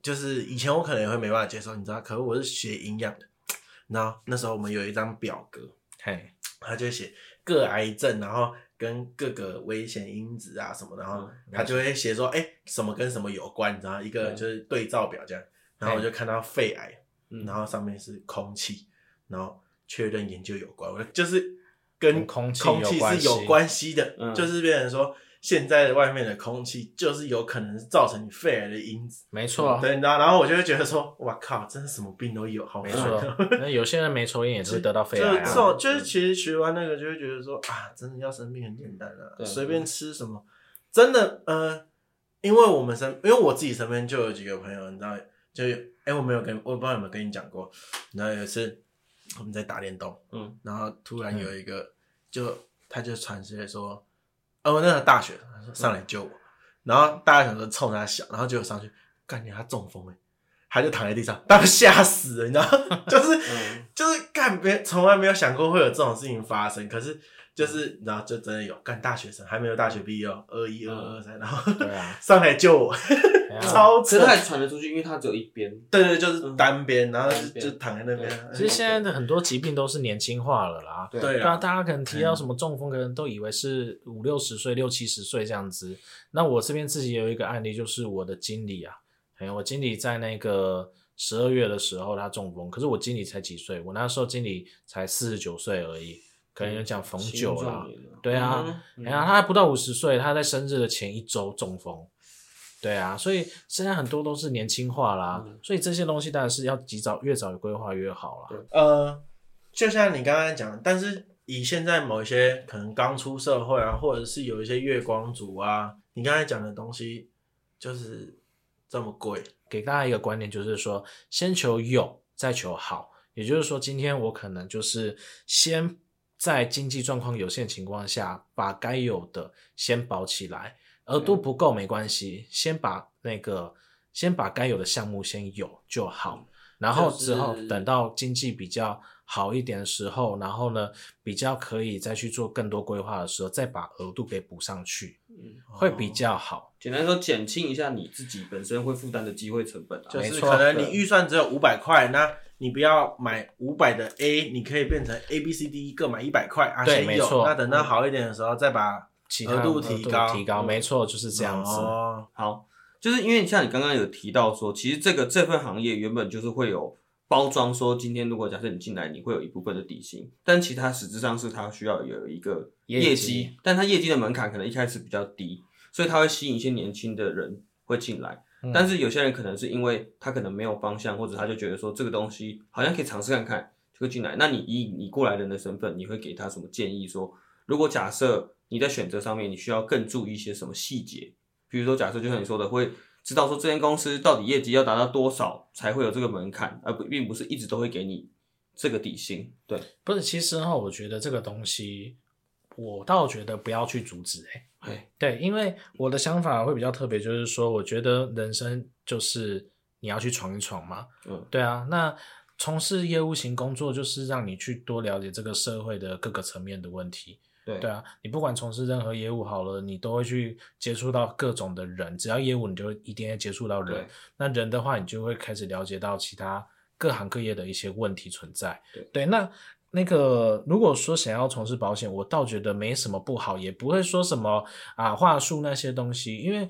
就是以前我可能也会没办法接受，你知道，可是我是学营养的，然后那时候我们有一张表格，嘿，他就写各癌症，然后跟各个危险因子啊什么，然后他就会写说，哎、欸，什么跟什么有关，你知道，一个就是对照表这样。然后我就看到肺癌，嗯、然后上面是空气，然后确认研究有关，我就是跟空气空气是有关系的，嗯、就是变成说现在的外面的空气就是有可能造成你肺癌的因子，没错，对，然后然后我就会觉得说，哇靠，真的什么病都有，好，没错，<laughs> 那有些人没抽烟也是会得到肺癌、啊，就就是其实学完那个就会觉得说啊，真的要生病很简单啊，对随便吃什么，真的呃，因为我们身，因为我自己身边就有几个朋友，你知道。就哎、欸，我没有跟，我不知道有没有跟你讲过。然后有一次我们在打电动，嗯，然后突然有一个，嗯、就他就传出来说，哦，那个大学他说上来救我，嗯、然后大家想说冲他笑，然后结果上去，干你他中风哎，他就躺在地上，当时吓死了，你知道，<laughs> 就是、嗯、就是干别从来没有想过会有这种事情发生，可是。就是，然后就真的有干大学生，还没有大学毕业哦，二一、二二、三，然后啊 <laughs> 上来救我，<laughs> 超扯，这还传得出去，因为他只有一边，对对，就是单边，然后就躺在那边。其实现在的很多疾病都是年轻化了啦，对啊，大家可能提到什么中风，可能都以为是五六十岁、六七十岁这样子。那我这边自己有一个案例，就是我的经理啊，哎，我经理在那个十二月的时候他中风，可是我经理才几岁？我那时候经理才四十九岁而已。可能有讲逢九啦，对啊，哎呀，他还不到五十岁，他在生日的前一周中风，对啊，所以现在很多都是年轻化啦，嗯、所以这些东西当然是要及早越早规划越好啦。呃，就像你刚刚讲的，但是以现在某一些可能刚出社会啊，或者是有一些月光族啊，你刚才讲的东西就是这么贵，给大家一个观念就是说，先求有，再求好，也就是说，今天我可能就是先。在经济状况有限情况下，把该有的先保起来，额度不够没关系，先把那个先把该有的项目先有就好，然后之后等到经济比较好一点的时候，然后呢，比较可以再去做更多规划的时候，再把额度给补上去，嗯，会比较好。简单说，减轻一下你自己本身会负担的机会成本啊。就是可能你预算只有五百块，那你不要买五百的 A，你可以变成 A、B、C、D 各买一百块啊，对，没错。那等到好一点的时候，再把额度提高，提高，没错，就是这样子。哦，好。就是因为像你刚刚有提到说，其实这个这份行业原本就是会有包装，说今天如果假设你进来，你会有一部分的底薪，但其他实质上是它需要有一个业绩，业绩，但它业绩的门槛可能一开始比较低，所以它会吸引一些年轻的人会进来。嗯、但是有些人可能是因为他可能没有方向，或者他就觉得说这个东西好像可以尝试看看，就会进来。那你以你过来人的身份，你会给他什么建议说？说如果假设你在选择上面，你需要更注意一些什么细节？比如说，假设就像你说的，会知道说这间公司到底业绩要达到多少才会有这个门槛，而不并不是一直都会给你这个底薪。对，不是，其实哈，我觉得这个东西，我倒觉得不要去阻止、欸，哎，对，因为我的想法会比较特别，就是说，我觉得人生就是你要去闯一闯嘛，嗯，对啊，那从事业务型工作就是让你去多了解这个社会的各个层面的问题。对对啊，你不管从事任何业务好了，你都会去接触到各种的人。只要业务，你就一定会接触到人。那人的话，你就会开始了解到其他各行各业的一些问题存在。对对，那那个如果说想要从事保险，我倒觉得没什么不好，也不会说什么啊话术那些东西。因为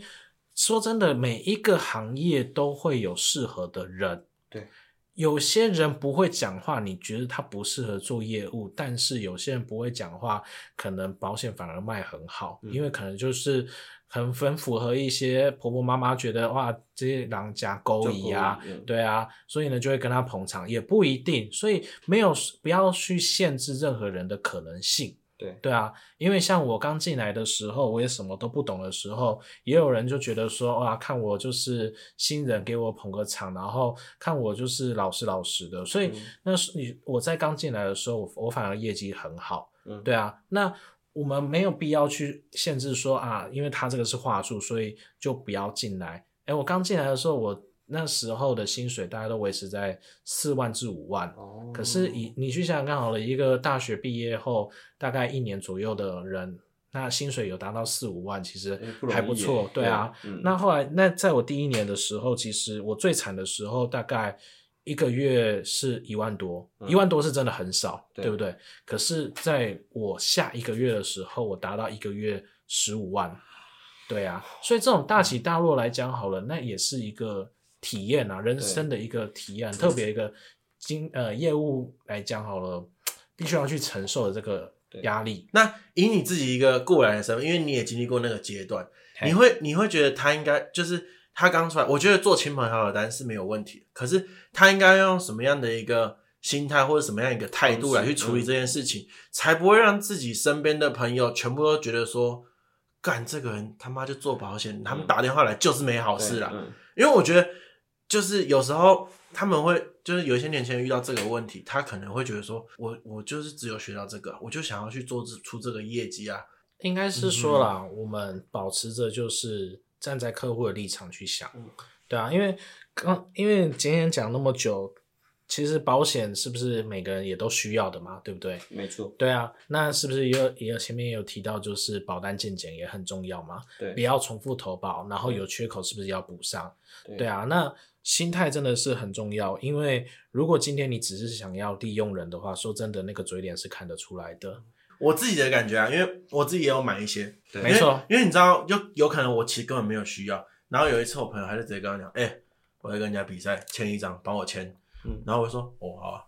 说真的，每一个行业都会有适合的人。对。有些人不会讲话，你觉得他不适合做业务，但是有些人不会讲话，可能保险反而卖很好，嗯、因为可能就是很很符合一些婆婆妈妈觉得哇，这些狼家勾引啊，对啊，所以呢就会跟他捧场，也不一定，所以没有不要去限制任何人的可能性。对。对啊，因为像我刚进来的时候，我也什么都不懂的时候，也有人就觉得说，哇，看我就是新人，给我捧个场，然后看我就是老实老实的，所以、嗯、那是你我在刚进来的时候，我，我反而业绩很好。嗯，对啊，那我们没有必要去限制说啊，因为他这个是话术，所以就不要进来。哎，我刚进来的时候，我。那时候的薪水大概都维持在四万至五万，哦、可是以你去想想看好了，一个大学毕业后大概一年左右的人，那薪水有达到四五万，其实还不错，不对啊。嗯、那后来，那在我第一年的时候，其实我最惨的时候，大概一个月是一万多，一、嗯、万多是真的很少，对，对不对？可是在我下一个月的时候，我达到一个月十五万，对啊。所以这种大起大落来讲好了，那也是一个。体验啊，人生的一个体验，特别一个经呃业务来讲好了，必须要去承受的这个压力。那以你自己一个过来人的身份，因为你也经历过那个阶段，你会你会觉得他应该就是他刚出来，我觉得做亲朋好友单是没有问题，可是他应该用什么样的一个心态或者什么样一个态度来去处理这件事情，嗯、才不会让自己身边的朋友全部都觉得说，干这个人他妈就做保险，嗯、他们打电话来就是没好事啦。嗯、因为我觉得。就是有时候他们会，就是有一些年轻人遇到这个问题，他可能会觉得说，我我就是只有学到这个，我就想要去做出这个业绩啊。应该是说啦，嗯、我们保持着就是站在客户的立场去想，嗯、对啊，因为刚因为今天讲那么久，其实保险是不是每个人也都需要的嘛？对不对？没错。对啊，那是不是也有也有前面也有提到，就是保单健检也很重要嘛？对，不要重复投保，然后有缺口是不是要补上？对，对啊，那。心态真的是很重要，因为如果今天你只是想要利用人的话，说真的，那个嘴脸是看得出来的。我自己的感觉啊，因为我自己也有买一些，对，没错，因为你知道，就有可能我其实根本没有需要。然后有一次我朋友还是直接跟我讲，哎、欸，我在跟人家比赛，签一张，帮我签。嗯，然后我就说，哦，好啊，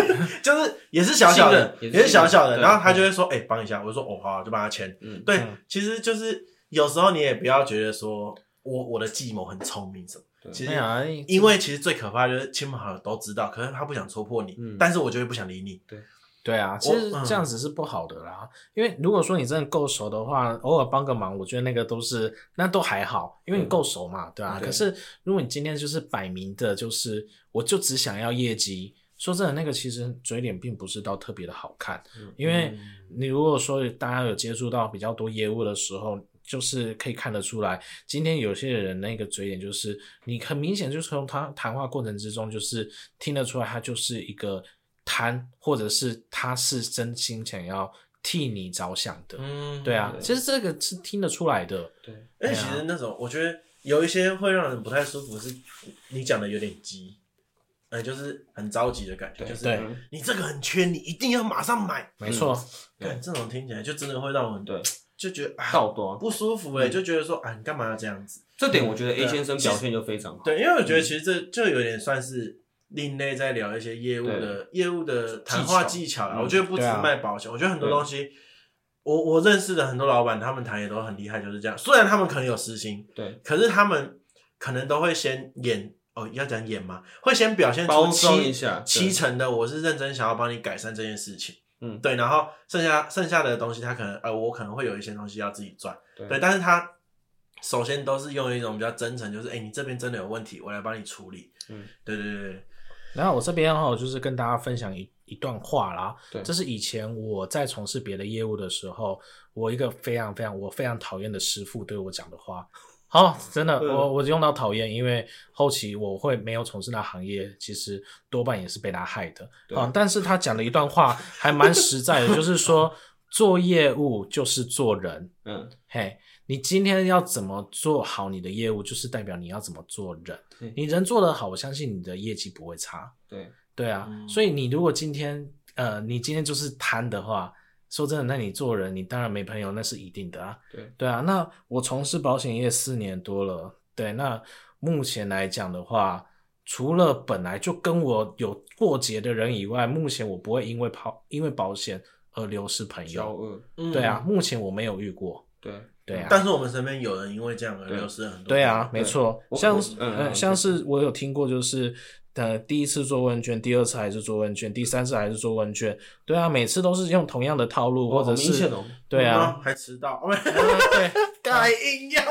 <laughs> 就是也是小小的，也是小小的。然后他就会说，哎、欸，帮一下。我就说，哦，好啊，就帮他签。嗯，对，嗯、其实就是有时候你也不要觉得说我我的计谋很聪明什么。其实，因为其实最可怕的就是亲朋好友都知道，可是他不想戳破你，嗯、但是我就会不想理你。对，对啊，其实这样子是不好的啦。嗯、因为如果说你真的够熟的话，偶尔帮个忙，我觉得那个都是那都还好，因为你够熟嘛，嗯、对啊。可是如果你今天就是摆明的，就是我就只想要业绩，说真的，那个其实嘴脸并不是到特别的好看。嗯、因为你如果说大家有接触到比较多业务的时候。就是可以看得出来，今天有些人那个嘴脸，就是你很明显就是从他谈话过程之中，就是听得出来他就是一个贪，或者是他是真心想要替你着想的。嗯，对啊，对其实这个是听得出来的。对，哎、啊，其实那种我觉得有一些会让人不太舒服，是你讲的有点急。哎，就是很着急的感觉，就是你这个很缺，你一定要马上买。没错，看这种听起来就真的会让我们对就觉得道多不舒服哎，就觉得说啊，你干嘛要这样子？这点我觉得 A 先生表现就非常好。对，因为我觉得其实这就有点算是另类，在聊一些业务的业务的谈话技巧啦。我觉得不止卖保险，我觉得很多东西，我我认识的很多老板，他们谈也都很厉害，就是这样。虽然他们可能有私心，对，可是他们可能都会先演。哦，要讲演吗？会先表现出七七成的，我是认真想要帮你改善这件事情。嗯，对，然后剩下剩下的东西，他可能呃，我可能会有一些东西要自己赚。对，对，但是他首先都是用一种比较真诚，就是哎、欸，你这边真的有问题，我来帮你处理。嗯，对对对对。然后我这边哈，就是跟大家分享一一段话啦。对，这是以前我在从事别的业务的时候，我一个非常非常我非常讨厌的师傅对我讲的话。好，真的，我我用到讨厌，因为后期我会没有从事那行业，其实多半也是被他害的。啊，但是他讲了一段话，还蛮实在的，就是说做业务就是做人。<laughs> 嗯，嘿，你今天要怎么做好你的业务，就是代表你要怎么做人。你人做得好，我相信你的业绩不会差。对，对啊，所以你如果今天呃，你今天就是贪的话。说真的，那你做人，你当然没朋友，那是一定的啊。对对啊，那我从事保险业四年多了，对，那目前来讲的话，除了本来就跟我有过节的人以外，目前我不会因为跑因为保险而流失朋友。嗯、对啊，目前我没有遇过。对对啊，但是我们身边有人因为这样而流失很多。对啊，没错，像像是我有听过，就是。呃，第一次做问卷，第二次还是做问卷，第三次还是做问卷，对啊，每次都是用同样的套路，或者是，对啊，还迟到，<laughs> 对，该硬要，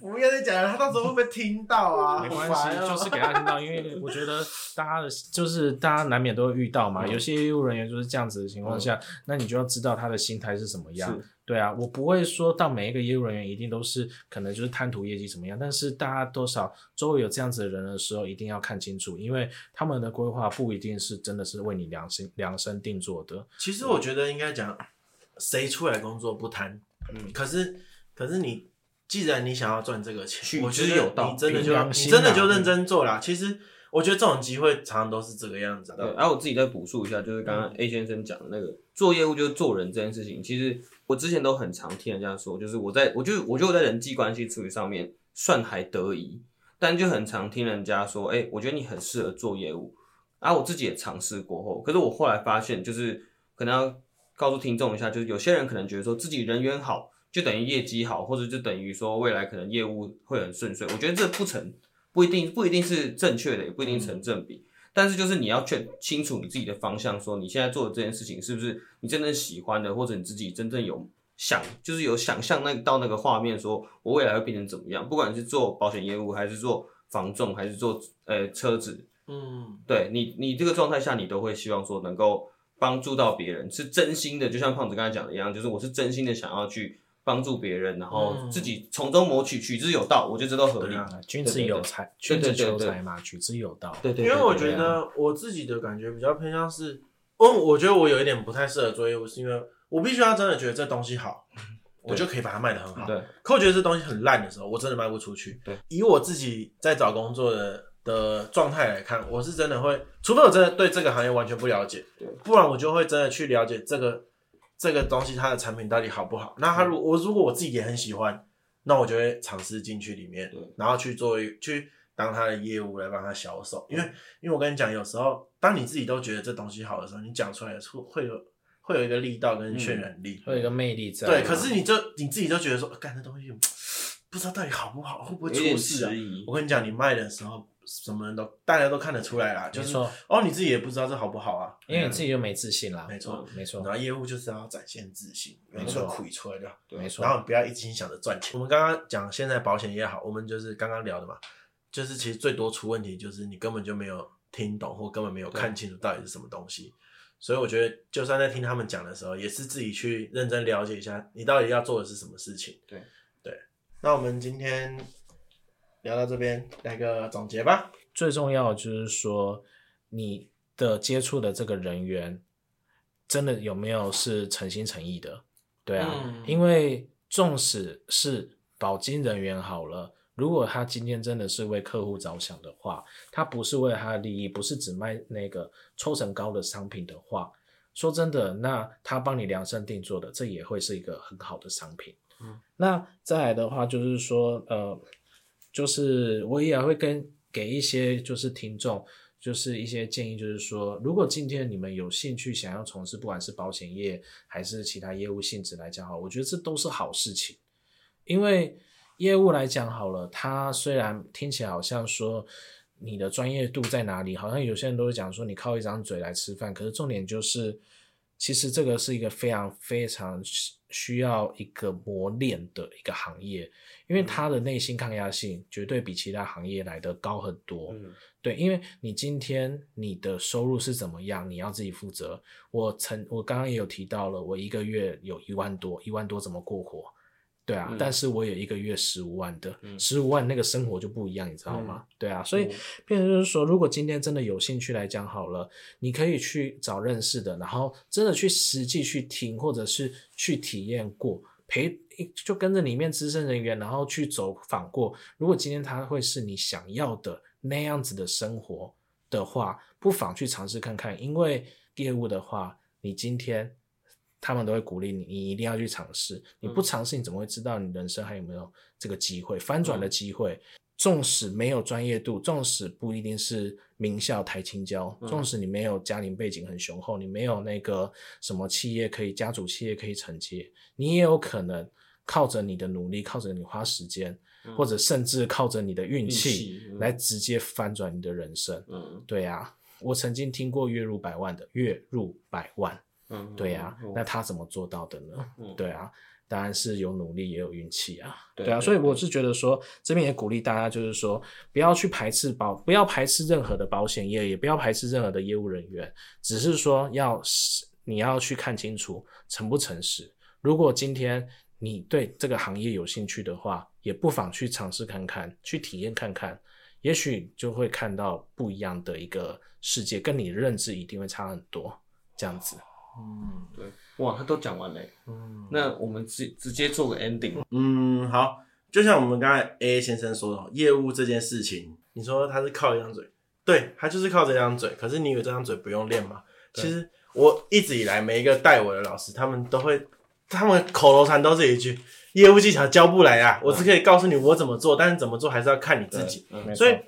不要再讲了，他到时候会不会听到啊？<laughs> 没关系，就是给他听到，因为我觉得大家的，就是大家难免都会遇到嘛，有些业务人员就是这样子的情况下，那你就要知道他的心态是什么样。对啊，我不会说到每一个业务人员一定都是可能就是贪图业绩怎么样，但是大家多少周围有这样子的人的时候，一定要看清楚，因为他们的规划不一定是真的是为你量身量身定做的。其实我觉得应该讲，谁出来工作不贪？嗯，可是可是你既然你想要赚这个钱，我觉得你真的就你真的就认真做啦。其实。我觉得这种机会常常都是这个样子。对，然后我自己再补述一下，就是刚刚 A 先生讲的那个做业务就是做人这件事情，其实我之前都很常听人家说，就是我在我就我觉得我在人际关系处理上面算还得宜，但就很常听人家说，哎，我觉得你很适合做业务。啊，我自己也尝试过后，可是我后来发现，就是可能要告诉听众一下，就是有些人可能觉得说自己人缘好，就等于业绩好，或者就等于说未来可能业务会很顺遂。我觉得这不成。不一定不一定是正确的，也不一定成正比。嗯、但是就是你要确清楚你自己的方向，说你现在做的这件事情是不是你真正喜欢的，或者你自己真正有想，就是有想象那到那个画面，说我未来会变成怎么样？不管是做保险业务，还是做房仲，还是做呃车子，嗯，对你你这个状态下，你都会希望说能够帮助到别人，是真心的，就像胖子刚才讲的一样，就是我是真心的想要去。帮助别人，然后自己从中谋取，取之有道，我觉得这都合理。君子有才，君子求财嘛，取之有道。对对。因为我觉得我自己的感觉比较偏向是，哦，我觉得我有一点不太适合做业务，是因为我必须要真的觉得这东西好，<laughs> 我就可以把它卖得很好。对。可我觉得这东西很烂的时候，我真的卖不出去。对。以我自己在找工作的的状态来看，我是真的会，除非我真的对这个行业完全不了解，不然我就会真的去了解这个。这个东西它的产品到底好不好？那他如我如果我自己也很喜欢，那我就会尝试进去里面，然后去做去当他的业务来帮他销售。因为因为我跟你讲，有时候当你自己都觉得这东西好的时候，你讲出来的会会有会有一个力道跟渲染力，会有一个魅力在。对，可是你就你自己就觉得说，干这东西不知道到底好不好，会不会出事啊？我跟你讲，你卖的时候。什么人都大家都看得出来啦，就是说哦，你自己也不知道这好不好啊，因为你自己就没自信啦。没错，没错。然后业务就是要展现自信，没错，亏出来的，没错。然后不要一心想着赚钱。我们刚刚讲现在保险也好，我们就是刚刚聊的嘛，就是其实最多出问题就是你根本就没有听懂或根本没有看清楚到底是什么东西。所以我觉得，就算在听他们讲的时候，也是自己去认真了解一下，你到底要做的是什么事情。对。对，那我们今天聊到这边，来个总结吧。最重要的就是说，你的接触的这个人员，真的有没有是诚心诚意的？对啊，嗯、因为纵使是保金人员好了，如果他今天真的是为客户着想的话，他不是为了他的利益，不是只卖那个抽成高的商品的话，说真的，那他帮你量身定做的，这也会是一个很好的商品。嗯，那再来的话就是说，呃，就是我也会跟给一些就是听众，就是一些建议，就是说，如果今天你们有兴趣想要从事，不管是保险业还是其他业务性质来讲，好，我觉得这都是好事情。因为业务来讲好了，它虽然听起来好像说你的专业度在哪里，好像有些人都会讲说你靠一张嘴来吃饭，可是重点就是。其实这个是一个非常非常需要一个磨练的一个行业，因为他的内心抗压性绝对比其他行业来的高很多。嗯，对，因为你今天你的收入是怎么样，你要自己负责。我曾我刚刚也有提到了，我一个月有一万多，一万多怎么过活？对啊，嗯、但是我有一个月十五万的，十五、嗯、万那个生活就不一样，你知道吗？嗯、对啊，所以，变成就是说，如果今天真的有兴趣来讲好了，你可以去找认识的，然后真的去实际去听，或者是去体验过，陪就跟着里面资深人员，然后去走访过。如果今天他会是你想要的那样子的生活的话，不妨去尝试看看，因为业务的话，你今天。他们都会鼓励你，你一定要去尝试。你不尝试，你怎么会知道你人生还有没有这个机会翻转的机会？纵使没有专业度，纵使不一定是名校台青教，纵使你没有家庭背景很雄厚，你没有那个什么企业可以家族企业可以承接，你也有可能靠着你的努力，靠着你花时间，或者甚至靠着你的运气来直接翻转你的人生。嗯，对啊，我曾经听过月入百万的，月入百万。嗯，对呀、啊，嗯、那他怎么做到的呢？嗯、对啊，当然是有努力也有运气啊。对，对啊，所以我是觉得说，这边也鼓励大家，就是说不要去排斥保，不要排斥任何的保险业，也不要排斥任何的业务人员，只是说要你要去看清楚诚不诚实。如果今天你对这个行业有兴趣的话，也不妨去尝试看看，去体验看看，也许就会看到不一样的一个世界，跟你的认知一定会差很多，这样子。嗯，对，哇，他都讲完嘞。嗯，那我们直直接做个 ending。嗯，好，就像我们刚才 A 先生说的，业务这件事情，你说他是靠一张嘴，对，他就是靠这张嘴。可是你以为这张嘴不用练吗？其实我一直以来每一个带我的老师，他们都会，他们口头禅都是一句：业务技巧教不来啊。嗯、我只可以告诉你我怎么做，但是怎么做还是要看你自己。嗯、所以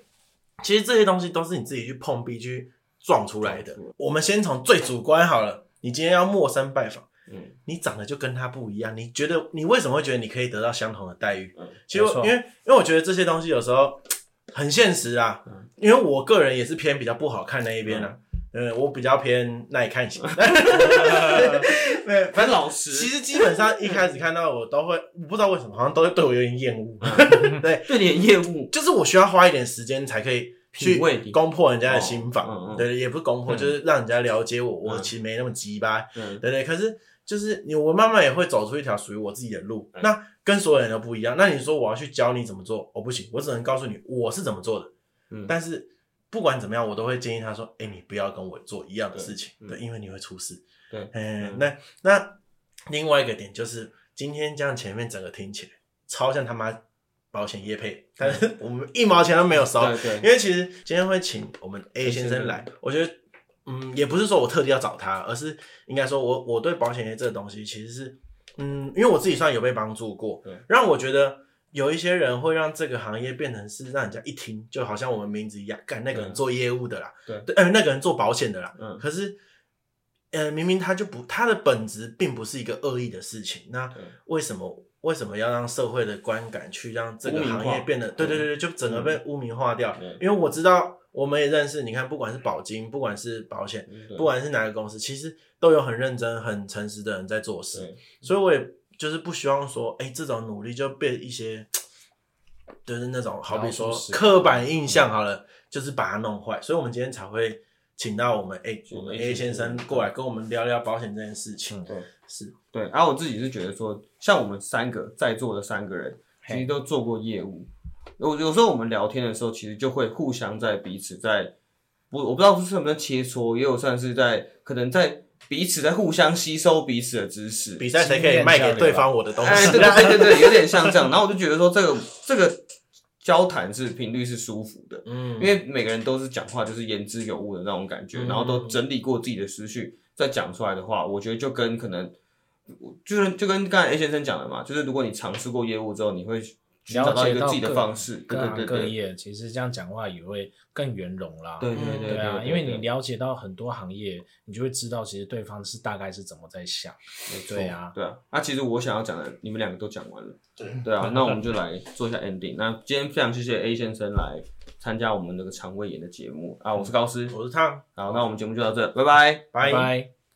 其实这些东西都是你自己去碰壁去撞出来的。嗯、我们先从最主观好了。你今天要陌生拜访，嗯，你长得就跟他不一样，你觉得你为什么会觉得你可以得到相同的待遇？嗯，其实因为因为我觉得这些东西有时候很现实啊，嗯，因为我个人也是偏比较不好看那一边啊，嗯，我比较偏耐看型，<laughs> <laughs> 对，很老实。其实基本上一开始看到我都会，我不知道为什么，好像都会对我有点厌恶，<laughs> 对，对你厌恶，就是我需要花一点时间才可以。去攻破人家的心房，哦嗯嗯、对，也不是攻破，嗯、就是让人家了解我，嗯、我其实没那么鸡巴，嗯、对对。可是就是你，我慢慢也会走出一条属于我自己的路，嗯、那跟所有人都不一样。那你说我要去教你怎么做，我、哦、不行，我只能告诉你我是怎么做的。嗯，但是不管怎么样，我都会建议他说，哎、欸，你不要跟我做一样的事情，对，对，因为你会出事。对，嗯，嗯那那另外一个点就是，今天这样前面整个听起来超像他妈。保险业配，但是我们一毛钱都没有收，对对，因为其实今天会请我们 A 先生来，我觉得，嗯，也不是说我特地要找他，而是应该说我我对保险业这个东西其实是，嗯，因为我自己算有被帮助过，对。让我觉得有一些人会让这个行业变成是让人家一听就好像我们名字一样，干那个人做业务的啦，对，对，呃，那个人做保险的啦，嗯，可是，呃，明明他就不，他的本质并不是一个恶意的事情，那为什么？为什么要让社会的观感去让这个行业变得？对对对对，就整个被污名化掉。嗯、因为我知道，我们也认识。你看，不管是保金，不管是保险，嗯、不管是哪个公司，其实都有很认真、很诚实的人在做事。所以我也就是不希望说，哎、欸，这种努力就被一些，<tsk> 就是那种好比说刻板印象好了，就是把它弄坏。所以我们今天才会请到我们 A 我们 A 先生过来跟我们聊聊保险这件事情。对。是对，然后我自己是觉得说，像我们三个在座的三个人，其实都做过业务。有有时候我们聊天的时候，其实就会互相在彼此在，我我不知道是什么切磋，也有算是在可能在彼此在互相吸收彼此的知识，比赛谁可以卖给对方我的东西。哎，对对对对对，有点像这样。然后我就觉得说，这个这个交谈是频率是舒服的，嗯，因为每个人都是讲话就是言之有物的那种感觉，然后都整理过自己的思绪再讲出来的话，我觉得就跟可能就是就跟刚才 A 先生讲的嘛，就是如果你尝试过业务之后，你会。找到一个自己的方式，各行各业，其实这样讲话也会更圆融啦。对对对对啊，因为你了解到很多行业，你就会知道其实对方是大概是怎么在想。对啊，对啊。那其实我想要讲的，你们两个都讲完了。对对啊，那我们就来做一下 ending。那今天非常谢谢 A 先生来参加我们那个肠胃炎的节目啊，我是高斯，我是汤。好，那我们节目就到这，拜拜，拜拜。